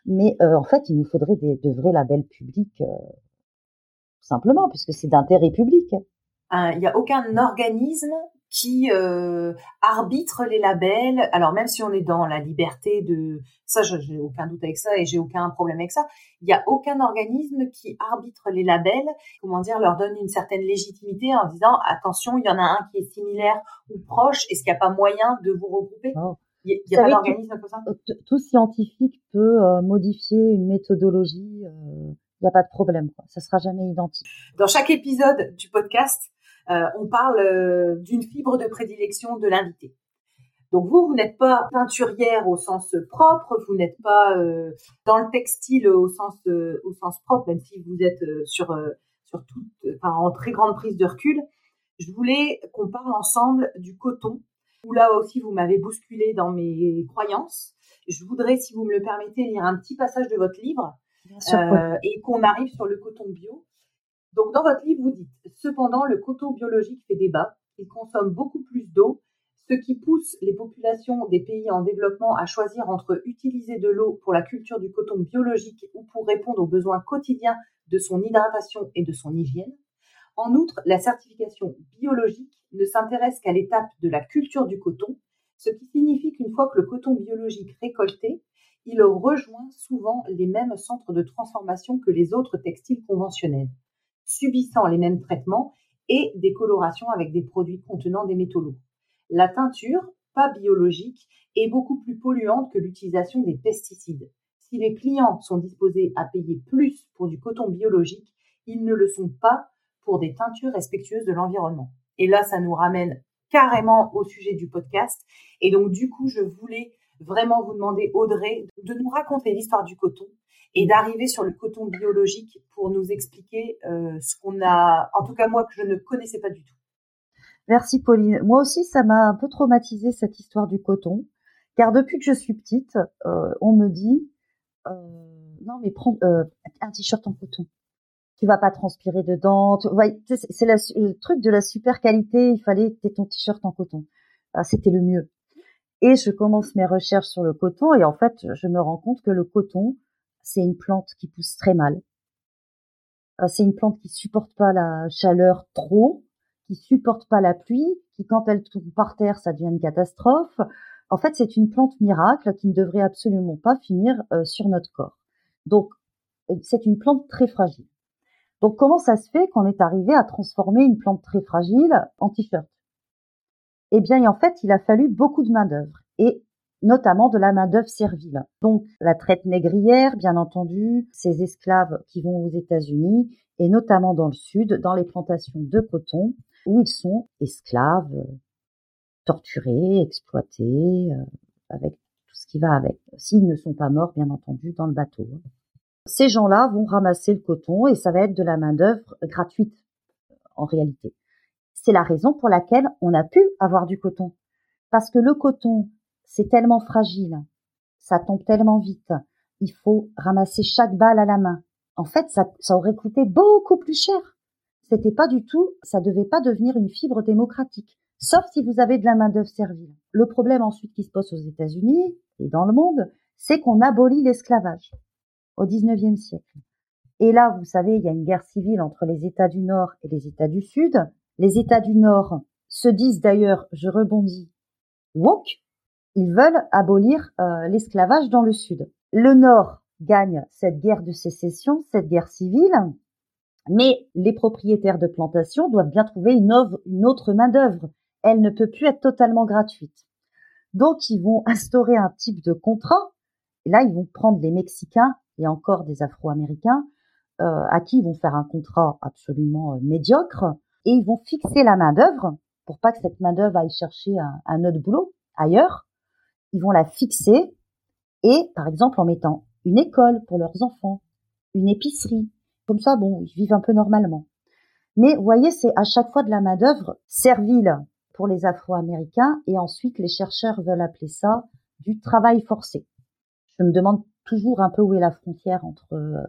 Mais en fait, il nous faudrait des, de vrais labels publics, simplement, puisque c'est d'intérêt public. Il n'y a aucun organisme qui euh, arbitre les labels. Alors même si on est dans la liberté de ça, j'ai aucun doute avec ça et j'ai aucun problème avec ça. Il n'y a aucun organisme qui arbitre les labels, comment dire, leur donne une certaine légitimité en disant attention, il y en a un qui est similaire ou proche. Est-ce qu'il n'y a pas moyen de vous regrouper? Oh. Il n'y a, pas d'organisme comme ça? Tout scientifique peut euh, modifier une méthodologie. Euh, il n'y a pas de problème. Quoi. Ça sera jamais identique. Dans chaque épisode du podcast, euh, on parle euh, d'une fibre de prédilection de l'invité. Donc vous, vous n'êtes pas peinturière au sens propre, vous n'êtes pas euh, dans le textile au sens au sens propre, même si vous êtes sur sur toute, enfin, en très grande prise de recul. Je voulais qu'on parle ensemble du coton, où là aussi vous m'avez bousculé dans mes croyances. Je voudrais, si vous me le permettez, lire un petit passage de votre livre euh, et qu'on arrive sur le coton bio. Donc, dans votre livre, vous dites, cependant, le coton biologique fait débat. Il consomme beaucoup plus d'eau, ce qui pousse les populations des pays en développement à choisir entre utiliser de l'eau pour la culture du coton biologique ou pour répondre aux besoins quotidiens de son hydratation et de son hygiène. En outre, la certification biologique ne s'intéresse qu'à l'étape de la culture du coton, ce qui signifie qu'une fois que le coton biologique récolté, il rejoint souvent les mêmes centres de transformation que les autres textiles conventionnels subissant les mêmes traitements et des colorations avec des produits contenant des métaux lourds. La teinture, pas biologique, est beaucoup plus polluante que l'utilisation des pesticides. Si les clients sont disposés à payer plus pour du coton biologique, ils ne le sont pas pour des teintures respectueuses de l'environnement. Et là, ça nous ramène carrément au sujet du podcast. Et donc, du coup, je voulais vraiment vous demander, Audrey, de nous raconter l'histoire du coton et d'arriver sur le coton biologique pour nous expliquer euh, ce qu'on a, en tout cas moi, que je ne connaissais pas du tout. Merci Pauline. Moi aussi, ça m'a un peu traumatisé cette histoire du coton, car depuis que je suis petite, euh, on me dit euh, non mais prends un t-shirt en coton. Tu vas pas transpirer dedans. c'est le truc de la super qualité. Il fallait que aies ton t-shirt en coton. Ah, C'était le mieux. Et je commence mes recherches sur le coton et en fait, je me rends compte que le coton, c'est une plante qui pousse très mal. Euh, c'est une plante qui supporte pas la chaleur trop, qui supporte pas la pluie, qui quand elle tombe par terre, ça devient une catastrophe. En fait, c'est une plante miracle qui ne devrait absolument pas finir euh, sur notre corps. Donc, euh, c'est une plante très fragile. Donc, comment ça se fait qu'on est arrivé à transformer une plante très fragile en t-shirt? Eh bien, en fait, il a fallu beaucoup de main d'œuvre. Et notamment de la main-d'œuvre servile. Donc la traite négrière, bien entendu, ces esclaves qui vont aux États-Unis et notamment dans le sud, dans les plantations de coton, où ils sont esclaves, torturés, exploités, euh, avec tout ce qui va avec. S'ils ne sont pas morts, bien entendu, dans le bateau. Ces gens-là vont ramasser le coton et ça va être de la main-d'œuvre gratuite, en réalité. C'est la raison pour laquelle on a pu avoir du coton. Parce que le coton, c'est tellement fragile, ça tombe tellement vite, il faut ramasser chaque balle à la main. En fait, ça, ça aurait coûté beaucoup plus cher. C'était pas du tout, ça devait pas devenir une fibre démocratique. Sauf si vous avez de la main-d'œuvre servile. Le problème ensuite qui se pose aux États-Unis et dans le monde, c'est qu'on abolit l'esclavage au XIXe siècle. Et là, vous savez, il y a une guerre civile entre les États du Nord et les États du Sud. Les États du Nord se disent d'ailleurs, je rebondis, woke, ils veulent abolir euh, l'esclavage dans le Sud. Le Nord gagne cette guerre de sécession, cette guerre civile, mais les propriétaires de plantations doivent bien trouver une, une autre main-d'œuvre. Elle ne peut plus être totalement gratuite. Donc, ils vont instaurer un type de contrat. Et là, ils vont prendre les Mexicains et encore des Afro-Américains euh, à qui ils vont faire un contrat absolument euh, médiocre et ils vont fixer la main d'œuvre pour pas que cette main d'œuvre aille chercher un, un, autre boulot ailleurs. Ils vont la fixer et, par exemple, en mettant une école pour leurs enfants, une épicerie, comme ça, bon, ils vivent un peu normalement. Mais vous voyez, c'est à chaque fois de la main d'œuvre servile pour les Afro-Américains et ensuite les chercheurs veulent appeler ça du travail forcé. Je me demande toujours un peu où est la frontière entre euh,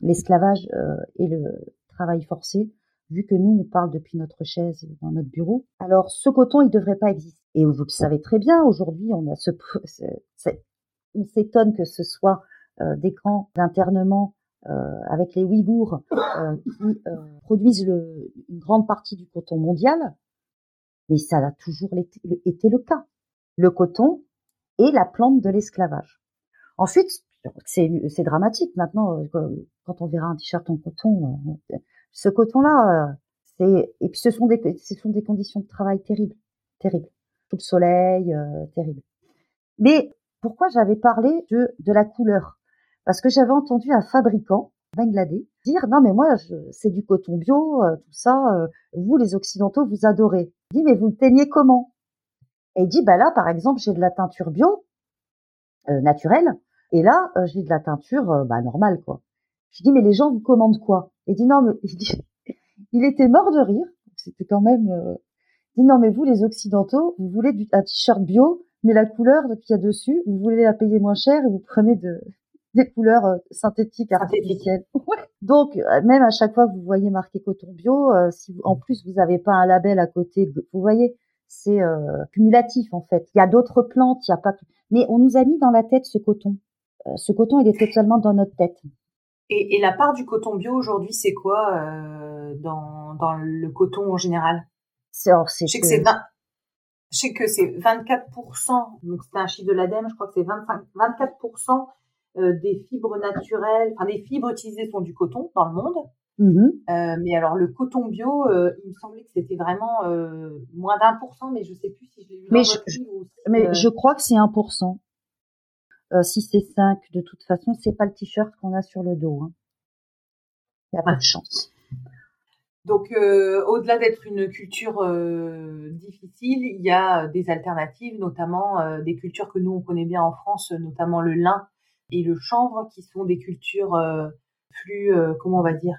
l'esclavage euh, et le travail forcé, vu que nous, on parle depuis notre chaise dans notre bureau. Alors, ce coton, il devrait pas exister. Et vous le savez très bien, aujourd'hui, on a ce, on s'étonne que ce soit euh, des camps d'internement avec les Ouïghours qui produisent une grande partie du coton mondial, mais ça a toujours été le cas. Le coton est la plante de l'esclavage. Ensuite, c'est dramatique maintenant quand on verra un t-shirt en coton. Ce coton-là, c'est et puis ce sont des ce sont des conditions de travail terribles, terribles, sous le soleil, euh, terrible. Mais pourquoi j'avais parlé de, de la couleur? Parce que j'avais entendu un fabricant bangladais dire non mais moi c'est du coton bio, euh, tout ça. Euh, vous les occidentaux vous adorez. Il dit mais vous le teignez comment? Et il dit bah là par exemple j'ai de la teinture bio euh, naturelle et là j'ai de la teinture bah normale quoi. Je dis mais les gens vous commandent quoi? Il dit non mais il, dit, il était mort de rire. C'était quand même. il dit non mais vous les occidentaux vous voulez du, un t-shirt bio mais la couleur qu'il y a dessus, vous voulez la payer moins cher et vous prenez de, des couleurs euh, synthétiques artificielles. Donc, euh, même à chaque fois que vous voyez marqué coton bio, euh, si en plus vous n'avez pas un label à côté, vous voyez, c'est cumulatif en fait. Il y a d'autres plantes, il y a pas. Mais on nous a mis dans la tête ce coton. Euh, ce coton, il est totalement dans notre tête. Et, la part du coton bio aujourd'hui, c'est quoi euh, dans, le coton en général? Je sais que, c'est 20... Je sais que c'est 24%, donc c'est un chiffre de l'ADEME, je crois que c'est 24% euh, des fibres naturelles, enfin des fibres utilisées sont du coton dans le monde. Mmh mais alors le coton bio, il me semblait que c'était vraiment moins d'un pour cent, mais je sais plus si je l'ai. Mais, je, mais je crois que c'est 1% euh, si c'est 5, de toute façon, c'est pas le t-shirt qu'on a sur le dos. Hein. Il n'y a pas de ah. chance. Donc, euh, au-delà d'être une culture euh, difficile, il y a euh, des alternatives, notamment des cultures que nous, on connaît bien en France, notamment le lin et le chanvre, qui sont des cultures plus, comment on va dire,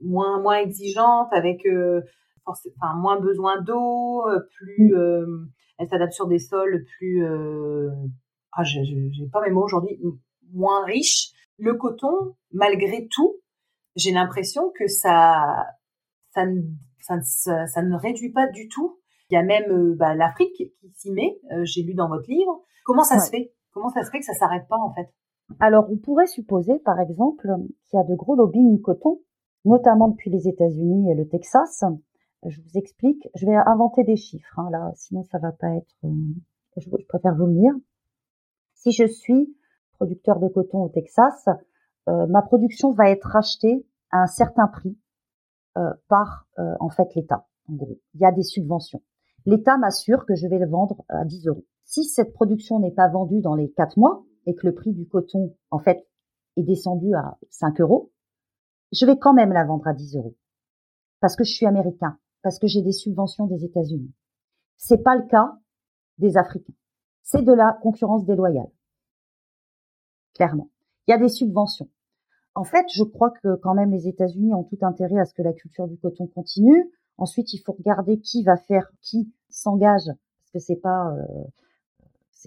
moins, moins exigeantes, avec moins besoin d'eau, plus... Mmh. elles s'adaptent sur des sols plus ah, j'ai pas mes mots aujourd'hui, moins riches. Le coton, malgré tout, j'ai l'impression que ça ça ne, ça, ça, ne réduit pas du tout. Il y a même euh, bah, l'Afrique qui s'y met, euh, j'ai lu dans votre livre. Comment ça se fait? Comment ça se fait que ça s'arrête pas en fait? Alors, on pourrait supposer, par exemple, qu'il y a de gros lobbying coton, notamment depuis les États-Unis et le Texas. Je vous explique. Je vais inventer des chiffres, hein, là, sinon ça va pas être. Euh, je, je, préfère vous le dire. Si je suis producteur de coton au Texas, euh, ma production va être rachetée à un certain prix euh, par euh, en fait l'État. En gros, il y a des subventions. l'État m'assure que je vais le vendre à 10 euros. Si cette production n'est pas vendue dans les 4 mois et que le prix du coton, en fait, est descendu à 5 euros, je vais quand même la vendre à 10 euros. Parce que je suis américain, parce que j'ai des subventions des États-Unis. C'est pas le cas des Africains. C'est de la concurrence déloyale. Clairement. Il y a des subventions. En fait, je crois que quand même les États-Unis ont tout intérêt à ce que la culture du coton continue. Ensuite, il faut regarder qui va faire, qui s'engage, parce que c'est pas euh,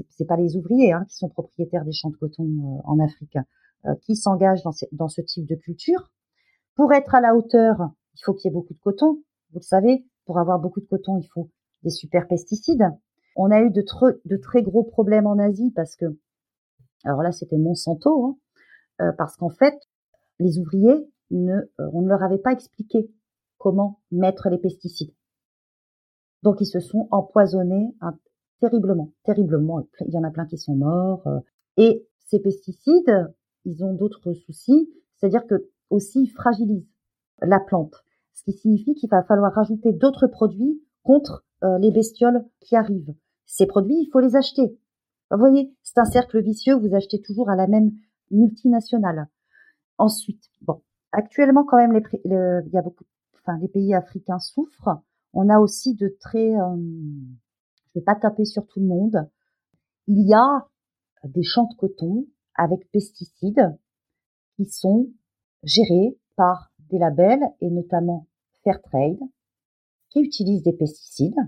c'est pas les ouvriers hein, qui sont propriétaires des champs de coton euh, en Afrique, euh, qui s'engagent dans, dans ce type de culture. Pour être à la hauteur, il faut qu'il y ait beaucoup de coton. Vous le savez, pour avoir beaucoup de coton, il faut des super pesticides. On a eu de, très gros problèmes en Asie parce que, alors là, c'était Monsanto, hein, euh, parce qu'en fait, les ouvriers, ne, euh, on ne leur avait pas expliqué comment mettre les pesticides. Donc, ils se sont empoisonnés terriblement, terriblement. Il y en a plein qui sont morts. Euh, et ces pesticides, ils ont d'autres soucis, c'est-à-dire que aussi fragilisent la plante, ce qui signifie qu'il va falloir rajouter d'autres produits contre les bestioles qui arrivent. Ces produits, il faut les acheter. Vous voyez, c'est un cercle vicieux, vous achetez toujours à la même multinationale. Ensuite, bon, actuellement quand même, les, il y a beaucoup, enfin, les pays africains souffrent. On a aussi de très, euh, je vais pas taper sur tout le monde. Il y a des champs de coton avec pesticides qui sont gérés par des labels et notamment Fairtrade qui utilisent des pesticides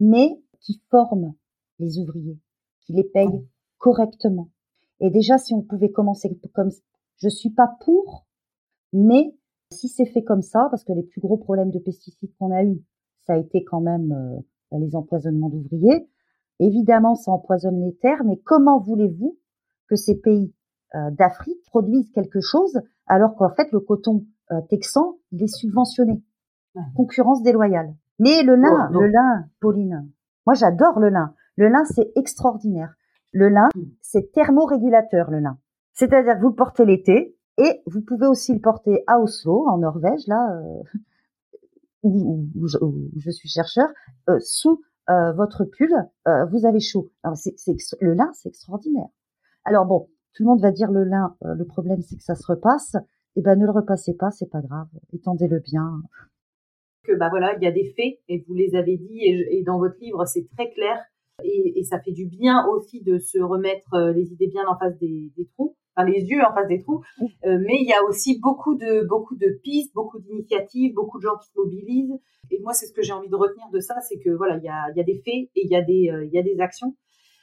mais qui forment les ouvriers, qui les payent correctement. Et déjà, si on pouvait commencer comme je suis pas pour, mais si c'est fait comme ça, parce que les plus gros problèmes de pesticides qu'on a eu, ça a été quand même euh, les empoisonnements d'ouvriers. Évidemment, ça empoisonne les terres, mais comment voulez-vous que ces pays euh, d'Afrique produisent quelque chose alors qu'en fait le coton euh, texan il est subventionné? Concurrence déloyale. Mais le lin, le lin, Pauline, moi j'adore le lin. Le lin c'est extraordinaire. Le lin hmm. c'est thermorégulateur le lin. C'est-à-dire que vous le portez l'été et vous pouvez aussi le porter à Oslo en Norvège là euh, où, je, suis chercheur sous votre pull, vous avez chaud. le lin, c'est extraordinaire. Alors bon, tout le monde va dire le lin, euh, le problème c'est que ça se repasse. Eh ben ne le repassez pas, c'est pas grave. Étendez-le bien. Que bah voilà, il y a des faits et vous les avez dit et, dans votre livre c'est très clair et, ça fait du bien aussi de se remettre euh, les idées bien en face des, trous, enfin les yeux en face des trous. Euh, mais il y a aussi beaucoup de beaucoup de pistes, beaucoup d'initiatives, beaucoup de gens qui se mobilisent. Et moi c'est ce que j'ai envie de retenir de ça, c'est que voilà il y a, y a des faits et il y a des il y a des actions.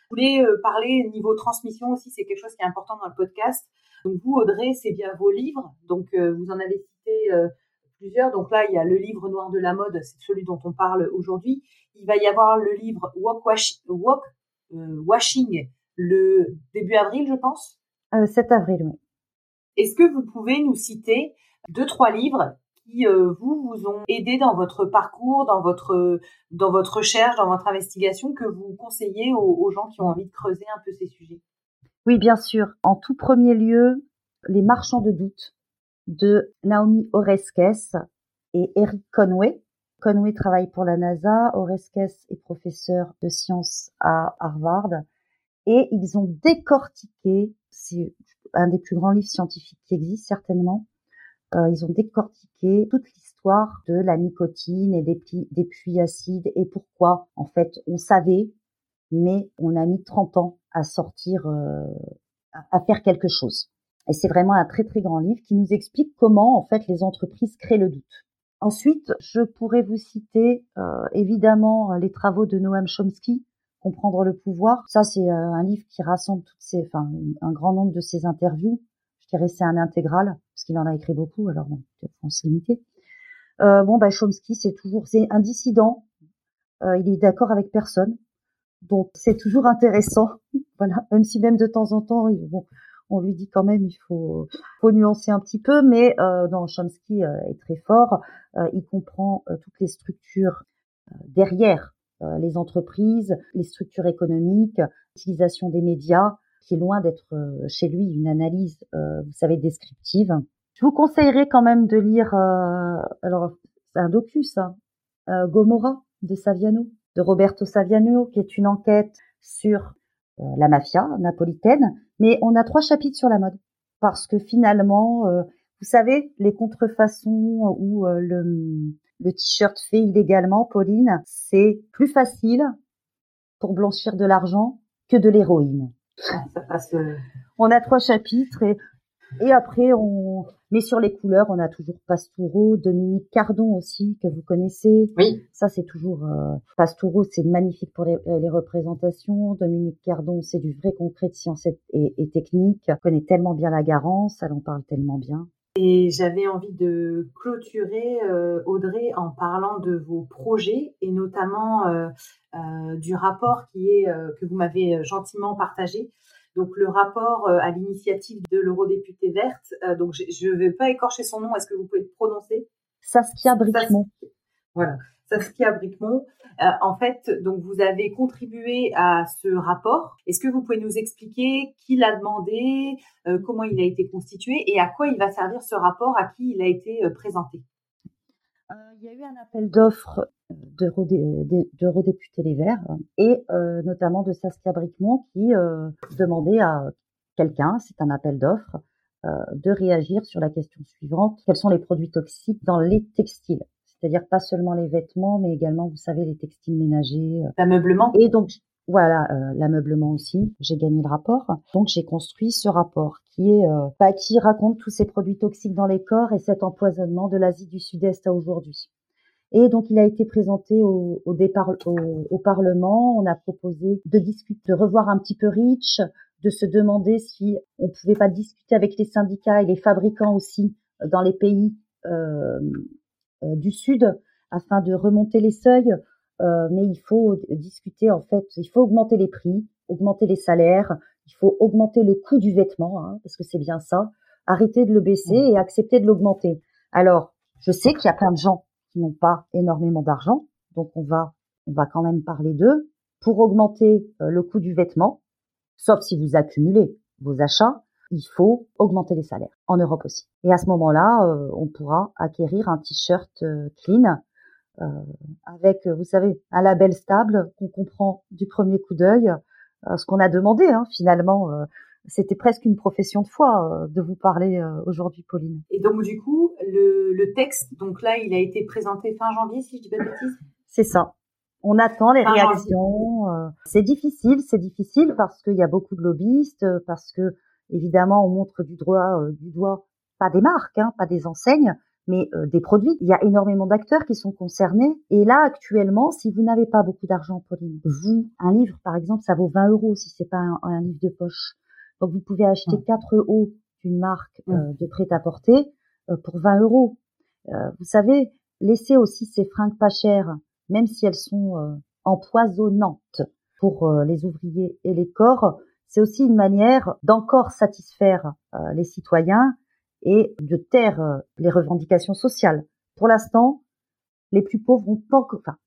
Je voulais euh, parler niveau transmission aussi, c'est quelque chose qui est important dans le podcast. Donc vous, Audrey, c'est bien vos livres. Donc euh, vous en avez cité euh, plusieurs. Donc là, il y a le livre noir de la mode, c'est celui dont on parle aujourd'hui. Il va y avoir le livre Walk, Washing le début avril, je pense. 7 avril, oui. Est-ce que vous pouvez nous citer deux, trois livres qui euh, vous vous ont aidé dans votre parcours, dans votre dans votre recherche, dans votre investigation, que vous conseillez aux, gens qui ont envie de creuser un peu ces sujets? Oui, bien sûr. En tout premier lieu, Les Marchands de doute de Naomi Oreskes et Eric Conway. Conway travaille pour la NASA, Oreskes est professeur de sciences à Harvard et ils ont décortiqué, c'est un des plus grands livres scientifiques qui existent certainement, euh, ils ont décortiqué toute l'histoire de la nicotine et des, des puits acides et pourquoi, en fait, on savait, mais on a mis 30 ans à sortir, euh, à faire quelque chose. Et c'est vraiment un très très grand livre qui nous explique comment, en fait, les entreprises créent le doute. Ensuite, je pourrais vous citer euh, évidemment les travaux de Noam Chomsky, Comprendre le pouvoir. Ça, c'est un livre qui rassemble toutes ces, enfin, un grand nombre de ses interviews qui est resté un intégral, parce qu'il en a écrit beaucoup, alors bon, on s'est limité. Euh, bon, bah, Chomsky, c'est toujours, c'est un dissident. Euh, il est d'accord avec personne, donc c'est toujours intéressant. voilà, même si même de temps en temps, bon, on lui dit quand même, il faut, nuancer un petit peu, mais euh, Chomsky euh, est très fort. Euh, il comprend euh, toutes les structures derrière les entreprises, les structures économiques, l'utilisation des médias, qui est loin d'être chez lui une analyse, vous savez, descriptive. Je vous conseillerais quand même de lire, alors c'est un docu ça, Gomorra de Saviano. de Roberto Saviano, qui est une enquête sur la mafia napolitaine. Mais on a trois chapitres sur la mode parce que finalement, euh, vous savez, les contrefaçons ou le, le t-shirt fait illégalement, Pauline, c'est plus facile pour blanchir de l'argent que de l'héroïne. On a trois chapitres et et après, on met sur les couleurs, on a toujours Pastoureau, Dominique Cardon aussi, que vous connaissez. Oui. Ça, c'est toujours... Euh, Pastoureau, c'est magnifique pour les, les, représentations. Dominique Cardon, c'est du vrai concret de science et, et, technique. Elle connaît tellement bien la Garance, elle en parle tellement bien. Et j'avais envie de clôturer, euh, Audrey, en parlant de vos projets et notamment euh, euh du rapport qui est euh, que vous m'avez gentiment partagé donc le rapport euh, à l'initiative de l'eurodéputée verte. Euh, donc je ne vais pas écorcher son nom. Est-ce que vous pouvez le prononcer? Saskia Bricmont. Voilà, Saskia Bricmont. Euh, en fait, donc vous avez contribué à ce rapport. Est-ce que vous pouvez nous expliquer qui l'a demandé, comment il a été constitué et à quoi il va servir ce rapport, à qui il a été présenté? Il y a eu un appel d'offres d'eurodéputés Les Verts et euh, notamment de Saskia Bricmont qui euh, demandait à quelqu'un, c'est un appel d'offres, euh, de réagir sur la question suivante quels sont les produits toxiques dans les textiles? C'est-à-dire pas seulement les vêtements, mais également, vous savez, les textiles ménagers. L'ameublement. Et donc, voilà, l'ameublement aussi. J'ai gagné le rapport. Donc, j'ai construit ce rapport qui est bah, qui raconte tous ces produits toxiques dans les corps et cet empoisonnement de l'Asie du Sud-Est à aujourd'hui. Et donc, il a été présenté au, départ, au, Parlement. On a proposé de discuter, de revoir un petit peu Rich, de se demander si on pouvait pas discuter avec les syndicats et les fabricants aussi euh, dans les pays euh, euh, du Sud afin de remonter les seuils. Euh, mais il faut discuter en fait, il faut augmenter les prix, augmenter les salaires, il faut augmenter le coût du vêtement, hein, parce que c'est bien ça. Arrêter de le baisser et accepter de l'augmenter. Alors, je sais qu'il y a plein de gens n'ont pas énormément d'argent, donc on va on va quand même parler d'eux pour augmenter euh, le coût du vêtement. Sauf si vous accumulez vos achats, il faut augmenter les salaires en Europe aussi. Et à ce moment-là, euh, on pourra acquérir un t-shirt euh, clean avec, vous savez, un label stable qu'on comprend du premier coup d'œil, ce qu'on a demandé hein, finalement c'était presque une profession de foi euh, de vous parler euh, aujourd'hui, Pauline. Et donc, du coup, le, le, texte, donc là, il a été présenté fin janvier, si je dis pas de bêtises? C'est ça. On attend les réactions. Euh, c'est difficile, c'est difficile parce qu'il y a beaucoup de lobbyistes, parce que évidemment, on montre du doigt, du doigt pas des marques, hein, pas des enseignes, mais des produits. Il y a énormément d'acteurs qui sont concernés. Et là, actuellement, si vous n'avez pas beaucoup d'argent, Pauline, vous, un livre, par exemple, ça vaut 20 euros si c'est pas un livre de poche. Donc vous pouvez acheter quatre hauts d'une marque euh, de prêt-à-porter euh, pour 20 euros. Euh, vous savez, laissez aussi ces fringues pas chères, même si elles sont empoisonnantes pour les ouvriers et les corps. C'est aussi une manière d'encore satisfaire les citoyens et de taire les revendications sociales. Pour l'instant, les plus pauvres ont encore, enfin,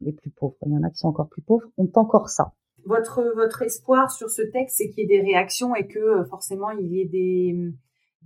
les plus pauvres, il y en a qui sont encore plus pauvres, ont encore ça votre votre espoir sur ce texte, c'est qu'il y ait des réactions et que euh, forcément il y ait des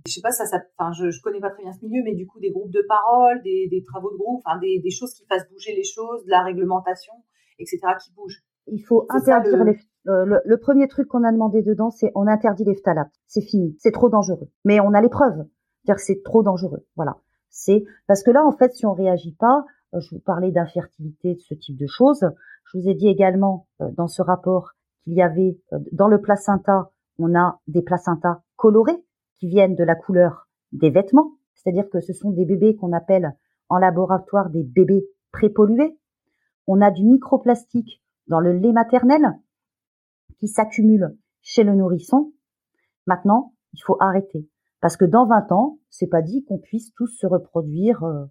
je sais pas ça, ça enfin je, je connais pas très bien ce milieu mais du coup des groupes de parole des, des travaux de groupe enfin des, des choses qui fassent bouger les choses de la réglementation etc qui bougent il faut interdire les euh, le, le, premier truc qu'on a demandé dedans c'est on interdit les phtalates. C'est fini. C'est trop dangereux. Mais on a les preuves. Dire que c'est trop dangereux. Voilà. C'est parce que là en fait si on réagit pas euh, je vous parlais d'infertilité de ce type de choses. Je vous ai dit également euh, dans ce rapport qu'il y avait dans le placenta, on a des placentas colorés qui viennent de la couleur des vêtements, c'est-à-dire que ce sont des bébés qu'on appelle en laboratoire des bébés prépollués. On a du microplastique dans le lait maternel qui s'accumule chez le nourrisson. Maintenant, il faut arrêter parce que dans 20 ans, c'est pas dit qu'on puisse tous se reproduire euh,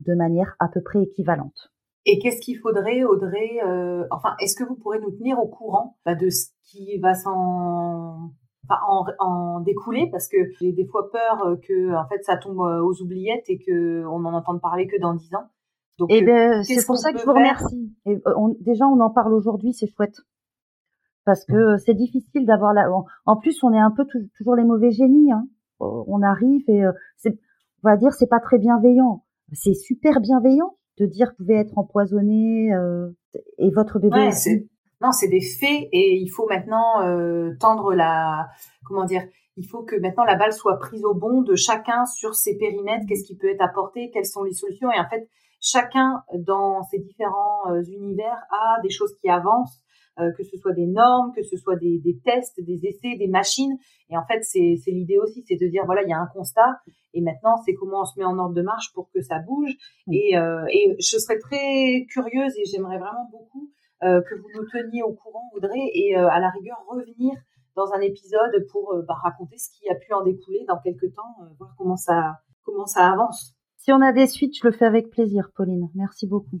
de manière à peu près équivalente. Et qu'est-ce qu'il faudrait, Audrey euh, Enfin, est-ce que vous pourrez nous tenir au courant bah, de ce qui va s'en enfin, en, en, découler? Parce que j'ai des fois peur euh, que en fait ça tombe aux oubliettes et que on n'en entende parler que dans dix ans. Donc, eh ben, c'est pour ça que je vous remercie. Et, déjà, on en parle aujourd'hui, c'est chouette. Parce que c'est difficile d'avoir la. En plus, on est un peu toujours les mauvais génies. Hein. On arrive et c'est, on va dire, c'est pas très bienveillant. C'est super bienveillant de dire pouvait être empoisonné et votre bébé. Non, c'est des faits et il faut maintenant tendre la comment dire il faut que maintenant la balle soit prise au bon de chacun sur ses périmètres, qu'est-ce qui peut être apporté, quelles sont les solutions. Et en fait, chacun dans ses différents euh, univers a des choses qui avancent, euh, que ce soit des normes, que ce soit des, tests, des essais, des machines. Et en fait, c'est l'idée aussi, c'est de dire, voilà, il y a un constat, et maintenant, c'est comment on se met en ordre de marche pour que ça bouge. Et, euh, et je serais très curieuse et j'aimerais vraiment beaucoup que vous nous teniez au courant, Audrey, et à la rigueur revenir dans un épisode pour euh, bah, raconter ce qui a pu en découler dans quelques temps, euh, voir comment ça, comment ça avance. Si on a des suites, je le fais avec plaisir, Pauline. Merci beaucoup.